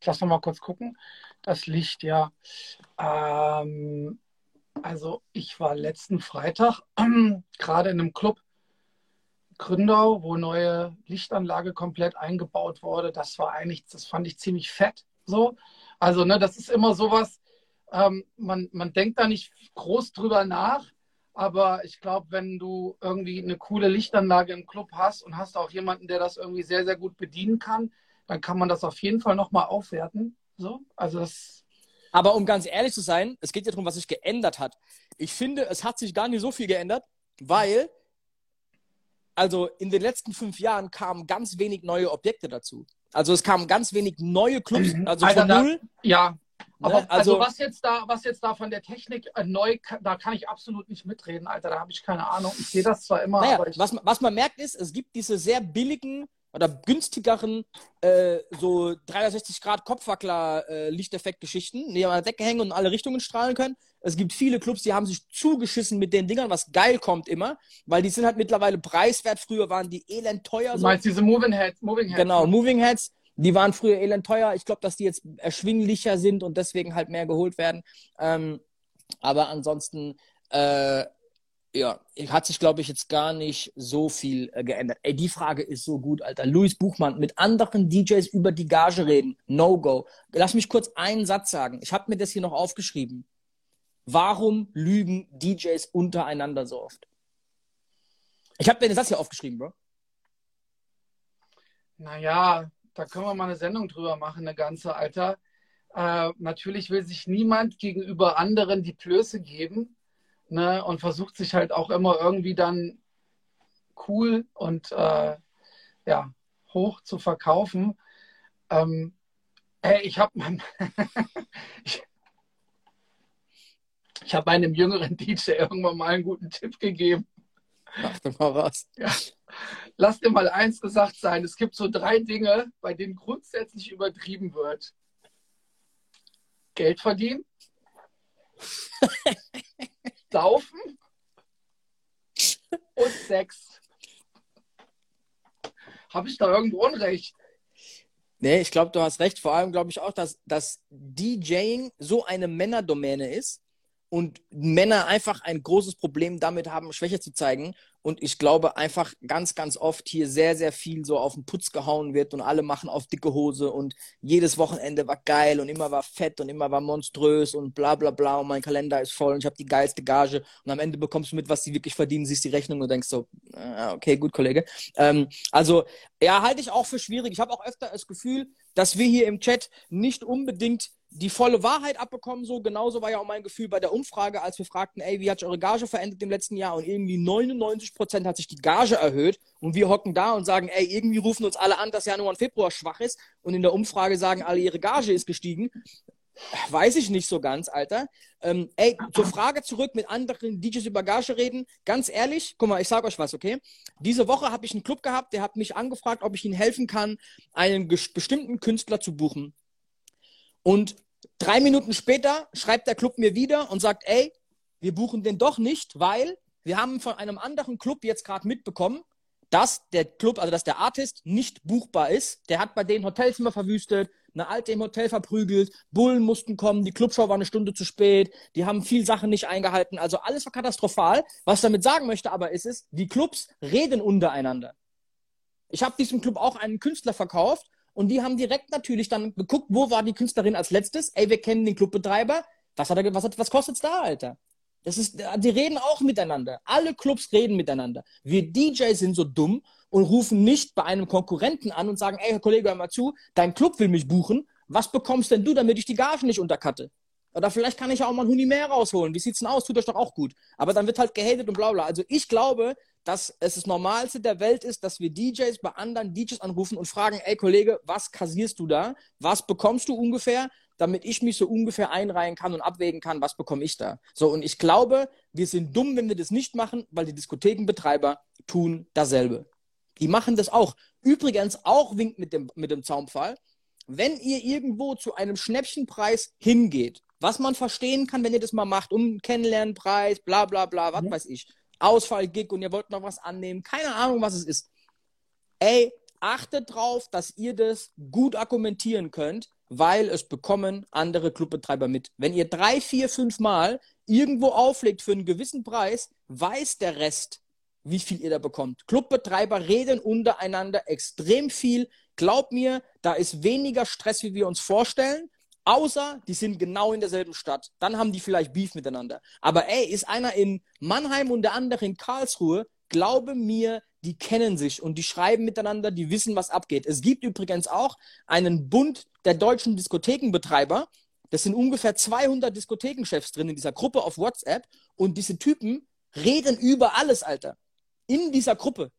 Lass noch mal kurz gucken. Das Licht, ja. Ähm, also ich war letzten Freitag äh, gerade in einem Club Gründau, wo neue Lichtanlage komplett eingebaut wurde. Das war eigentlich, das fand ich ziemlich fett. So. Also, ne, das ist immer sowas, ähm, man, man denkt da nicht groß drüber nach, aber ich glaube, wenn du irgendwie eine coole Lichtanlage im Club hast und hast auch jemanden, der das irgendwie sehr, sehr gut bedienen kann, dann kann man das auf jeden Fall nochmal aufwerten. So, also das. Aber um ganz ehrlich zu sein, es geht ja darum, was sich geändert hat. Ich finde, es hat sich gar nicht so viel geändert, weil also in den letzten fünf Jahren kamen ganz wenig neue Objekte dazu. Also es kamen ganz wenig neue Clubs, mhm. also Alter, von null. ja, ne? aber also, also, was jetzt da, was jetzt da von der Technik äh, neu, da kann ich absolut nicht mitreden, Alter. Da habe ich keine Ahnung. Ich sehe das zwar immer, naja, aber ich, was, was man merkt ist, es gibt diese sehr billigen oder günstigeren äh, so 360 Grad Kopfwackler äh, Lichteffekt-Geschichten, die an der Decke hängen und in alle Richtungen strahlen können. Es gibt viele Clubs, die haben sich zugeschissen mit den Dingern, was geil kommt immer, weil die sind halt mittlerweile preiswert. Früher waren die elend teuer. Du meinst so. diese Moving Heads? Moving Heads genau, ne? Moving Heads. Die waren früher elend teuer. Ich glaube, dass die jetzt erschwinglicher sind und deswegen halt mehr geholt werden. Ähm, aber ansonsten, äh, Ja, hat sich, glaube ich, jetzt gar nicht so viel äh, geändert. Ey, die Frage ist so gut, Alter. Luis Buchmann, mit anderen DJs über die Gage reden. No-go. Lass mich kurz einen Satz sagen. Ich habe mir das hier noch aufgeschrieben. Warum lügen DJs untereinander so oft? Ich habe mir Satz hier aufgeschrieben, Bro. Naja, da können wir mal eine Sendung drüber machen, eine ganze, Alter. Äh, natürlich will sich niemand gegenüber anderen die Plöße geben ne, und versucht sich halt auch immer irgendwie dann cool und äh, ja, hoch zu verkaufen. Ähm, ey, ich habe ich, ich habe einem jüngeren DJ irgendwann mal einen guten Tipp gegeben. Ach, du mal was. Ja. Lass dir mal eins gesagt sein: Es gibt so drei Dinge, bei denen grundsätzlich übertrieben wird: Geld verdienen, Saufen und Sex. Habe ich da irgendwo Unrecht? Nee, ich glaube, du hast recht. Vor allem glaube ich auch, dass, dass DJing so eine Männerdomäne ist und Männer einfach ein großes Problem damit haben, Schwäche zu zeigen. Und ich glaube einfach ganz, ganz oft hier sehr, sehr viel so auf den Putz gehauen wird und alle machen auf dicke Hose und jedes Wochenende war geil und immer war fett und immer war monströs und bla bla bla und mein Kalender ist voll und ich habe die geilste Gage und am Ende bekommst du mit, was sie wirklich verdienen, siehst die Rechnung und denkst so, ah, okay, gut, Kollege. Ähm, also, ja, halte ich auch für schwierig. Ich habe auch öfter das Gefühl, dass wir hier im Chat nicht unbedingt die volle Wahrheit abbekommen. So genauso war ja auch mein Gefühl bei der Umfrage, als wir fragten, ey, wie hat sich eure Gage verändert im letzten Jahr? Und irgendwie 99 Prozent hat sich die Gage erhöht. Und wir hocken da und sagen, ey, irgendwie rufen uns alle an, dass Januar und Februar schwach ist. Und in der Umfrage sagen alle, ihre Gage ist gestiegen. Weiß ich nicht so ganz, Alter. Ähm, ey, zur Frage zurück mit anderen DJs über Gage reden. Ganz ehrlich, guck mal, ich sag euch was, okay? Diese Woche habe ich einen Club gehabt, der hat mich angefragt, ob ich ihnen helfen kann, einen bestimmten Künstler zu buchen. Und drei Minuten später schreibt der Club mir wieder und sagt, ey, wir buchen den doch nicht, weil wir haben von einem anderen Club jetzt gerade mitbekommen, dass der Club, also dass der Artist nicht buchbar ist. Der hat bei denen Hotelzimmer verwüstet, eine Alte im Hotel verprügelt, Bullen mussten kommen, die Clubshow war eine Stunde zu spät, die haben viel Sachen nicht eingehalten, also alles war katastrophal. Was ich damit sagen möchte aber ist es, die Clubs reden untereinander. Ich habe diesem Club auch einen Künstler verkauft und die haben direkt natürlich dann geguckt, wo war die Künstlerin als letztes? Ey, wir kennen den Clubbetreiber. Was, hat er, was, hat, was kostet's da, Alter? Das ist, die reden auch miteinander. Alle Clubs reden miteinander. Wir DJs sind so dumm und rufen nicht bei einem Konkurrenten an und sagen, ey, Herr Kollege, hör mal zu, dein Club will mich buchen. Was bekommst denn du, damit ich die Gage nicht unterkatte? Oder vielleicht kann ich ja auch mal ein Huni mehr rausholen. Wie sieht's denn aus? Tut euch doch auch gut. Aber dann wird halt gehatet und bla bla. Also ich glaube, dass es das Normalste der Welt ist, dass wir DJs bei anderen DJs anrufen und fragen, ey Kollege, was kassierst du da? Was bekommst du ungefähr? Damit ich mich so ungefähr einreihen kann und abwägen kann, was bekomme ich da. So, und ich glaube, wir sind dumm, wenn wir das nicht machen, weil die Diskothekenbetreiber tun dasselbe. Die machen das auch. Übrigens auch winkt mit dem, mit dem Zaunpfahl. Wenn ihr irgendwo zu einem Schnäppchenpreis hingeht, was man verstehen kann, wenn ihr das mal macht, um Kennenlernpreis, bla bla bla, was mhm. weiß ich, Ausfallgig und ihr wollt noch was annehmen, keine Ahnung, was es ist. Ey, achtet drauf, dass ihr das gut argumentieren könnt, weil es bekommen andere Clubbetreiber mit. Wenn ihr drei, vier, fünf Mal irgendwo auflegt für einen gewissen Preis, weiß der Rest, wie viel ihr da bekommt. Clubbetreiber reden untereinander extrem viel. Glaubt mir, da ist weniger Stress, wie wir uns vorstellen. Außer die sind genau in derselben Stadt. Dann haben die vielleicht Beef miteinander. Aber ey, ist einer in Mannheim und der andere in Karlsruhe, glaube mir, die kennen sich und die schreiben miteinander, die wissen, was abgeht. Es gibt übrigens auch einen Bund der deutschen Diskothekenbetreiber. Das sind ungefähr 200 Diskothekenchefs drin in dieser Gruppe auf WhatsApp. Und diese Typen reden über alles, Alter. In dieser Gruppe.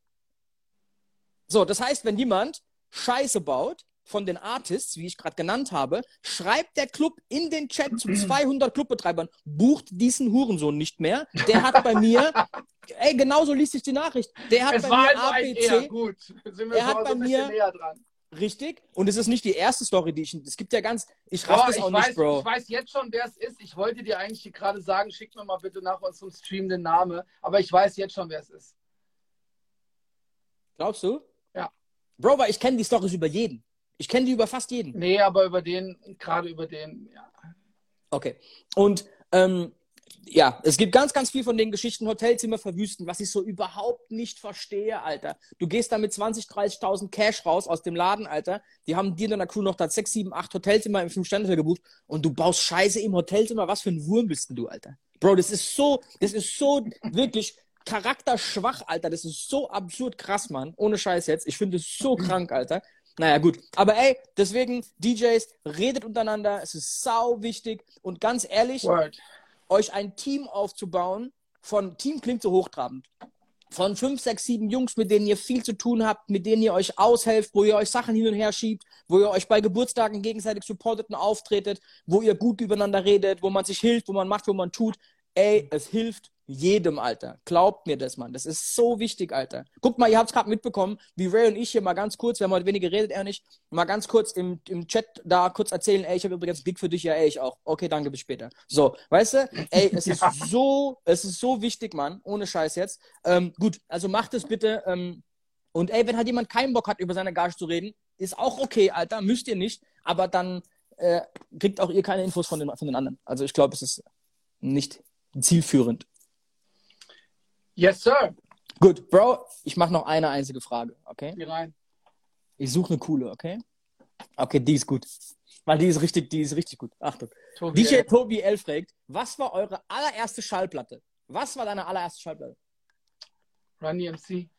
So, das heißt, wenn jemand Scheiße baut, von den Artists, wie ich gerade genannt habe, schreibt der Club in den Chat zu 200 Clubbetreibern, bucht diesen Hurensohn nicht mehr. Der hat bei mir, ey, genauso liest sich die Nachricht. Der hat es bei mir also ABC. Gut. Sind wir er hat bei mir Richtig. Und es ist nicht die erste Story, die ich. Es gibt ja ganz. Ich raff das auch weiß, nicht, Bro. Ich weiß jetzt schon, wer es ist. Ich wollte dir eigentlich gerade sagen, schick mir mal bitte nach unserem Stream den Namen. Aber ich weiß jetzt schon, wer es ist. Glaubst du? Ja. Bro, weil ich kenne die Stories über jeden. Ich kenne die über fast jeden. Nee, aber über den, gerade über den, ja. Okay. Und ähm, ja, es gibt ganz, ganz viel von den Geschichten Hotelzimmer verwüsten, was ich so überhaupt nicht verstehe, Alter. Du gehst da mit 20, 30.000 Cash raus aus dem Laden, Alter. Die haben dir in deiner Crew noch da 6, 7, 8 Hotelzimmer im 5-Sterne gebucht und du baust Scheiße im Hotelzimmer. Was für ein Wurm bist denn du, Alter? Bro, das ist so, das ist so wirklich charakterschwach, Alter. Das ist so absurd krass, Mann. Ohne Scheiß jetzt. Ich finde es so krank, Alter. Naja, gut. Aber ey, deswegen, DJs, redet untereinander. Es ist sau wichtig. Und ganz ehrlich, Word. euch ein Team aufzubauen von, Team klingt so hochtrabend, von fünf, sechs, sieben Jungs, mit denen ihr viel zu tun habt, mit denen ihr euch aushelft, wo ihr euch Sachen hin und her schiebt, wo ihr euch bei Geburtstagen gegenseitig supportet und auftretet, wo ihr gut übereinander redet, wo man sich hilft, wo man macht, wo man tut. Ey, es hilft jedem, Alter. Glaubt mir das, Mann. Das ist so wichtig, Alter. Guckt mal, ihr habt es gerade mitbekommen, wie Ray und ich hier mal ganz kurz, wir haben heute wenig geredet, er nicht, mal ganz kurz im, im Chat da kurz erzählen, ey, ich habe übrigens Gig für dich, ja, ey, ich auch. Okay, danke, bis später. So, weißt du, ey, es ist so, es ist so wichtig, Mann, ohne Scheiß jetzt. Ähm, gut, also macht es bitte. Ähm, und ey, wenn halt jemand keinen Bock hat, über seine Gage zu reden, ist auch okay, Alter, müsst ihr nicht, aber dann äh, kriegt auch ihr keine Infos von den, von den anderen. Also ich glaube, es ist nicht zielführend. Yes, sir. Gut, Bro, ich mache noch eine einzige Frage, okay? Geh rein. Ich suche eine coole, okay? Okay, die ist gut. Weil die ist richtig, die ist richtig gut. Achtung. Tobi, DJ ey. Tobi L fragt, was war eure allererste Schallplatte? Was war deine allererste Schallplatte? Run DMC.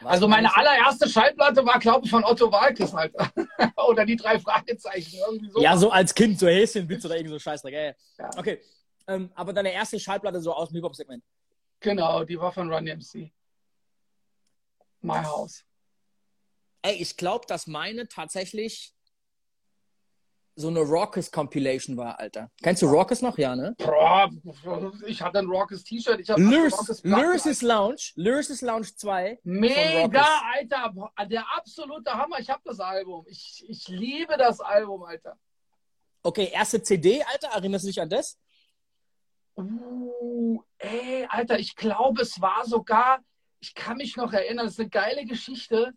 Was Also meine allererste Schallplatte war, glaube ich, von Otto Walkes, Alter. oder die drei Fragezeichen, irgendwie so. Ja, so als Kind, so Häschenwitz oder irgend so Scheißdreck. Ja. Ja. Okay. Ähm, aber deine erste Schallplatte so aus dem Hip-Hop-Segment. Genau, die war von Run DMC. My House. Ey, ich glaube, dass meine tatsächlich so eine Raucous Compilation war, Alter. Kennst du Raucous noch? Ja, ne? Boah, ich hatte ein Rockes T-Shirt. Ich Rockes Lounge, Lyric's Lounge 2. von Mega, Rockes. Alter. Der absolute Hammer. Ich habe das Album. Ich, ich liebe das Album, Alter. Okay, erste CD, Alter, erinnerst du dich an das? Uh, ey, Alter, ich glaube, es war sogar, ich kann mich noch erinnern, das ist eine geile Geschichte.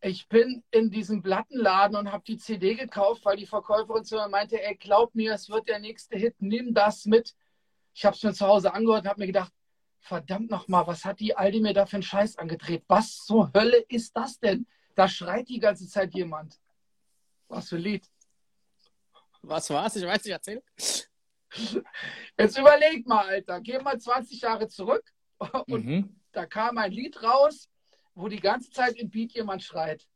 Ich bin in diesem Plattenladen und habe die CD gekauft, weil die Verkäuferin zu mir meinte, ey, glaub mir, es wird der nächste Hit, nimm das mit. Ich habe es mir zu Hause angehört und habe mir gedacht, verdammt nochmal, was hat die Aldi mir da für einen Scheiß angedreht? Was zur Hölle ist das denn? Da schreit die ganze Zeit jemand. Was für ein Lied. Was war's? Ich weiß nicht, erzähl. Jetzt überleg mal, Alter, geh mal 20 Jahre zurück und Mhm. da kam ein Lied raus, wo die ganze Zeit im Beat jemand schreit.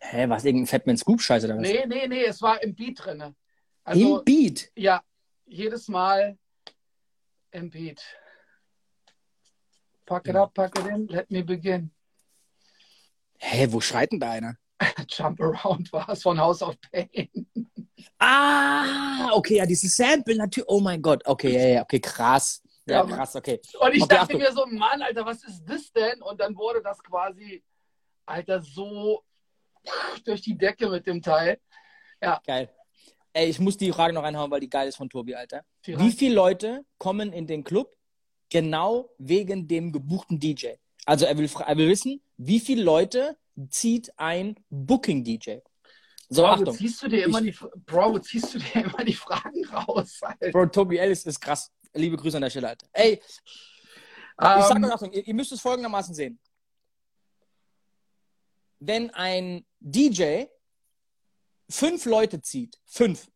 Hä, was? Irgendein Fatman Scoop-Scheiße oder was? Nee, nee, nee, es war im Beat drin. Also, Im Beat. ja, jedes Mal im Beat. Pack it up, pack it in, let me begin. Hä, wo schreit denn da einer? Jump around war es von House of Pain. Ah, okay, ja, dieses Sample natürlich. Oh mein Gott, okay, ja, ja, okay, krass. Ja, Ja, krass, okay. Und ich Okay, dachte Achtung. mir so, Mann, Alter, was ist das denn? Und dann wurde das quasi, Alter, so durch die Decke mit dem Teil. Geil. Ey, ich muss die Frage noch reinhauen, weil die geil ist von Tobi, Alter. Wie rein- viele Leute kommen in den Club genau wegen dem gebuchten DJ? Also er will, er will wissen, wie viele Leute zieht ein Booking-DJ? So, Bro, Achtung. ziehst du dir immer die, Bro, ziehst du dir immer die Fragen raus, Alter? Bro, Tobi Ellis ist krass. Liebe Grüße an der Stelle, Alter. Ey, ich sag Ähm, euch Achtung, ihr, ihr müsst es folgendermaßen sehen. Wenn ein DJ fünf Leute zieht, fünf,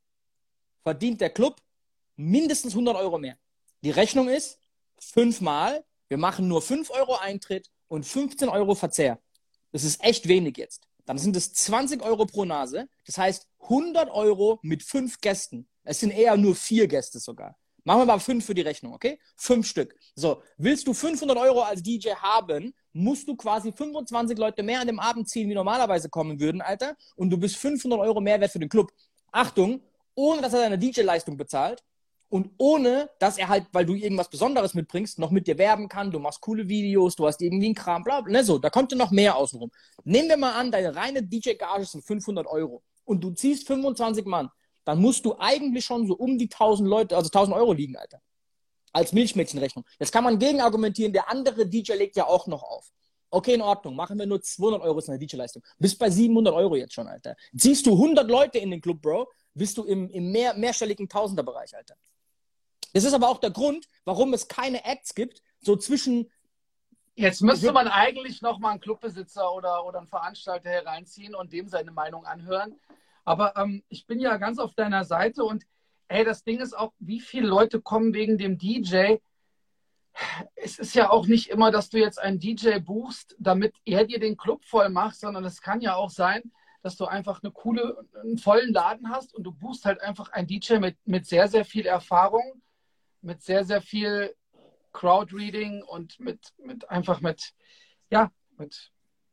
verdient der Club mindestens 100 Euro mehr. Die Rechnung ist fünfmal, wir machen nur 5 Euro Eintritt und 15 Euro Verzehr. Das ist echt wenig jetzt. Dann sind es 20 Euro pro Nase. Das heißt 100 Euro mit fünf Gästen. Es sind eher nur vier Gäste sogar. Machen wir mal fünf für die Rechnung, okay? Fünf Stück. So, willst du 500 Euro als DJ haben, musst du quasi 25 Leute mehr an dem Abend ziehen, wie normalerweise kommen würden, Alter. Und du bist 500 Euro Mehrwert für den Club. Achtung, ohne dass er deine DJ-Leistung bezahlt und ohne, dass er halt, weil du irgendwas Besonderes mitbringst, noch mit dir werben kann. Du machst coole Videos, du hast irgendwie einen Kram, bla, bla, ne, so. Da kommt ja noch mehr außenrum. Nehmen wir mal an, deine reine DJ-Gage sind 500 Euro und du ziehst 25 Mann. Dann musst du eigentlich schon so um die 1000 Leute, also 1000 Euro liegen, Alter. Als Milchmädchenrechnung. Jetzt kann man gegen argumentieren, der andere DJ legt ja auch noch auf. Okay, in Ordnung. Machen wir nur 200 Euro ist eine DJ-Leistung. Bist bei 700 Euro jetzt schon, Alter. Ziehst du 100 Leute in den Club, Bro, bist du im, im mehr, mehrstelligen Tausenderbereich, Alter. Das ist aber auch der Grund, warum es keine Acts gibt, so zwischen. Jetzt müsste man eigentlich noch mal einen Clubbesitzer oder, oder einen Veranstalter hereinziehen und dem seine Meinung anhören. Aber ähm, ich bin ja ganz auf deiner Seite und ey, das Ding ist auch, wie viele Leute kommen wegen dem DJ? Es ist ja auch nicht immer, dass du jetzt einen DJ buchst, damit er dir den Club voll macht, sondern es kann ja auch sein, dass du einfach eine coole, einen vollen Laden hast und du buchst halt einfach einen DJ mit, mit sehr, sehr viel Erfahrung, mit sehr, sehr viel Crowdreading und mit, mit einfach mit, ja, mit.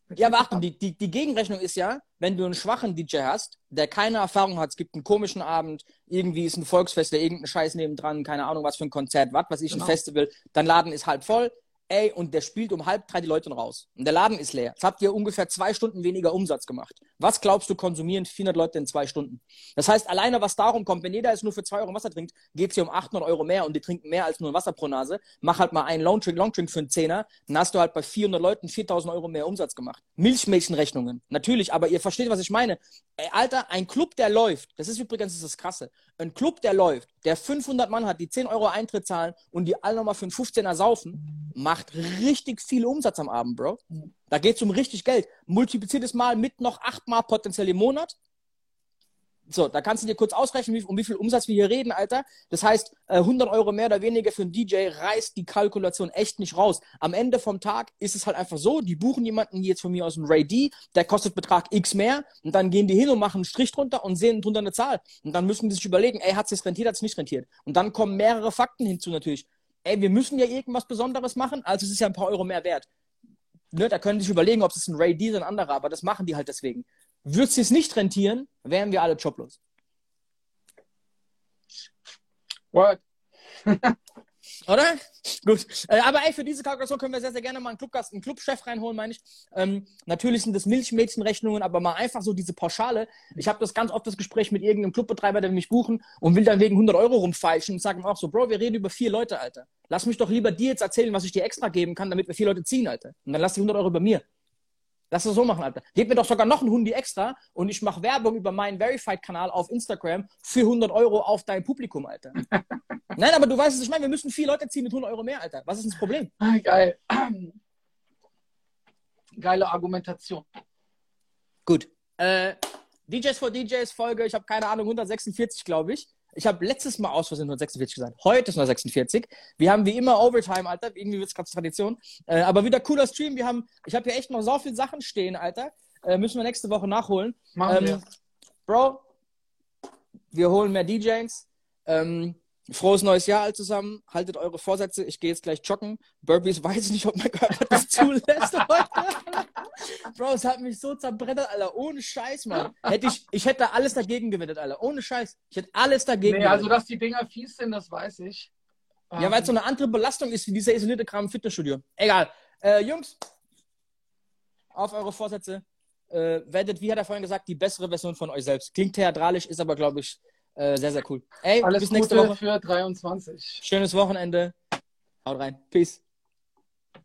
mit ja, aber Achtung, die, die, die Gegenrechnung ist ja, wenn du einen schwachen DJ hast, der keine Erfahrung hat, es gibt einen komischen Abend, irgendwie ist ein Volksfest, der irgendeinen Scheiß nebendran, keine Ahnung, was für ein Konzert, was weiß ich, genau. ein Festival, dein Laden ist halb voll, ey, und der spielt um halb drei die Leute raus. Und der Laden ist leer. Jetzt habt ihr ungefähr zwei Stunden weniger Umsatz gemacht. Was glaubst du, konsumieren 400 Leute in zwei Stunden? Das heißt, alleine was darum kommt, wenn jeder jetzt nur für zwei Euro Wasser trinkt, geht es hier um 800 Euro mehr und die trinken mehr als nur ein Wasser pro Nase. Mach halt mal einen Longdrink, Longdrink für einen Zehner, dann hast du halt bei 400 Leuten 4000 Euro mehr Umsatz gemacht. Milchmädchenrechnungen, natürlich, aber ihr versteht, was ich meine. Ey, Alter, ein Club, der läuft, das ist übrigens das, ist das Krasse, ein Club, der läuft, der 500 Mann hat, die 10 Euro Eintritt zahlen und die alle nochmal für einen 15er saufen, macht richtig viel Umsatz am Abend, Bro. Da geht es um richtig Geld. Multipliziert es mal mit noch achtmal potenziell im Monat. So, da kannst du dir kurz ausrechnen, wie, um wie viel Umsatz wir hier reden, Alter. Das heißt, 100 äh, Euro mehr oder weniger für einen DJ reißt die Kalkulation echt nicht raus. Am Ende vom Tag ist es halt einfach so, die buchen jemanden jetzt von mir aus dem Ray D, der kostet Betrag X mehr und dann gehen die hin und machen einen Strich drunter und sehen drunter eine Zahl. Und dann müssen die sich überlegen, ey, hat es rentiert, hat es nicht rentiert. Und dann kommen mehrere Fakten hinzu natürlich. Ey, wir müssen ja irgendwas Besonderes machen, also es ist ja ein paar Euro mehr wert. Ne, da können die sich überlegen, ob es ein Ray D oder ein anderer, aber das machen die halt deswegen. Würde es nicht rentieren, wären wir alle joblos. What? Oder? Gut. Äh, aber ey, für diese Kalkulation können wir sehr, sehr gerne mal einen Clubgast, einen Clubchef reinholen, meine ich. Ähm, natürlich sind das Milchmädchenrechnungen, aber mal einfach so diese Pauschale. Ich habe das ganz oft das Gespräch mit irgendeinem Clubbetreiber, der mich buchen und will dann wegen 100 Euro rumfeilschen und sagen auch so, Bro, wir reden über vier Leute, Alter. Lass mich doch lieber dir jetzt erzählen, was ich dir extra geben kann, damit wir vier Leute ziehen, Alter. Und dann lass die 100 Euro bei mir. Lass es so machen, Alter. Gib mir doch sogar noch einen Hundi extra und ich mache Werbung über meinen Verified-Kanal auf Instagram für 100 Euro auf dein Publikum, Alter. Nein, aber du weißt es, ich meine, wir müssen vier Leute ziehen mit 100 Euro mehr, Alter. Was ist das Problem? Ah, geil. Geile Argumentation. Gut. Äh, DJs for DJs Folge, ich habe keine Ahnung, 146, glaube ich. Ich habe letztes Mal aus Versehen 146 gesagt. Heute ist 146. Wir haben wie immer Overtime, Alter. Irgendwie wird es gerade Tradition. Äh, aber wieder cooler Stream. Wir haben, ich habe hier echt noch so viele Sachen stehen, Alter. Äh, müssen wir nächste Woche nachholen. Machen ähm, wir. Bro, wir holen mehr DJs. Ähm, Frohes neues Jahr all zusammen. Haltet eure Vorsätze. Ich gehe jetzt gleich joggen. Burpees weiß ich nicht, ob mein Körper das zulässt heute. Bro, es hat mich so zerbrettert, Alter. Ohne Scheiß, Mann. Hätte ich, ich hätte alles dagegen gewettet, Alter. Ohne Scheiß. Ich hätte alles dagegen nee, also, dass die Dinger fies sind, das weiß ich. Ja, weil es so eine andere Belastung ist wie dieser isolierte Kram im Fitnessstudio. Egal. Äh, Jungs, auf eure Vorsätze. Äh, werdet, wie hat er vorhin gesagt, die bessere Version von euch selbst. Klingt theatralisch, ist aber, glaube ich, äh, sehr, sehr cool. Ey, Alles bis nächste Gute Woche. für 23. Schönes Wochenende. Haut rein. Peace.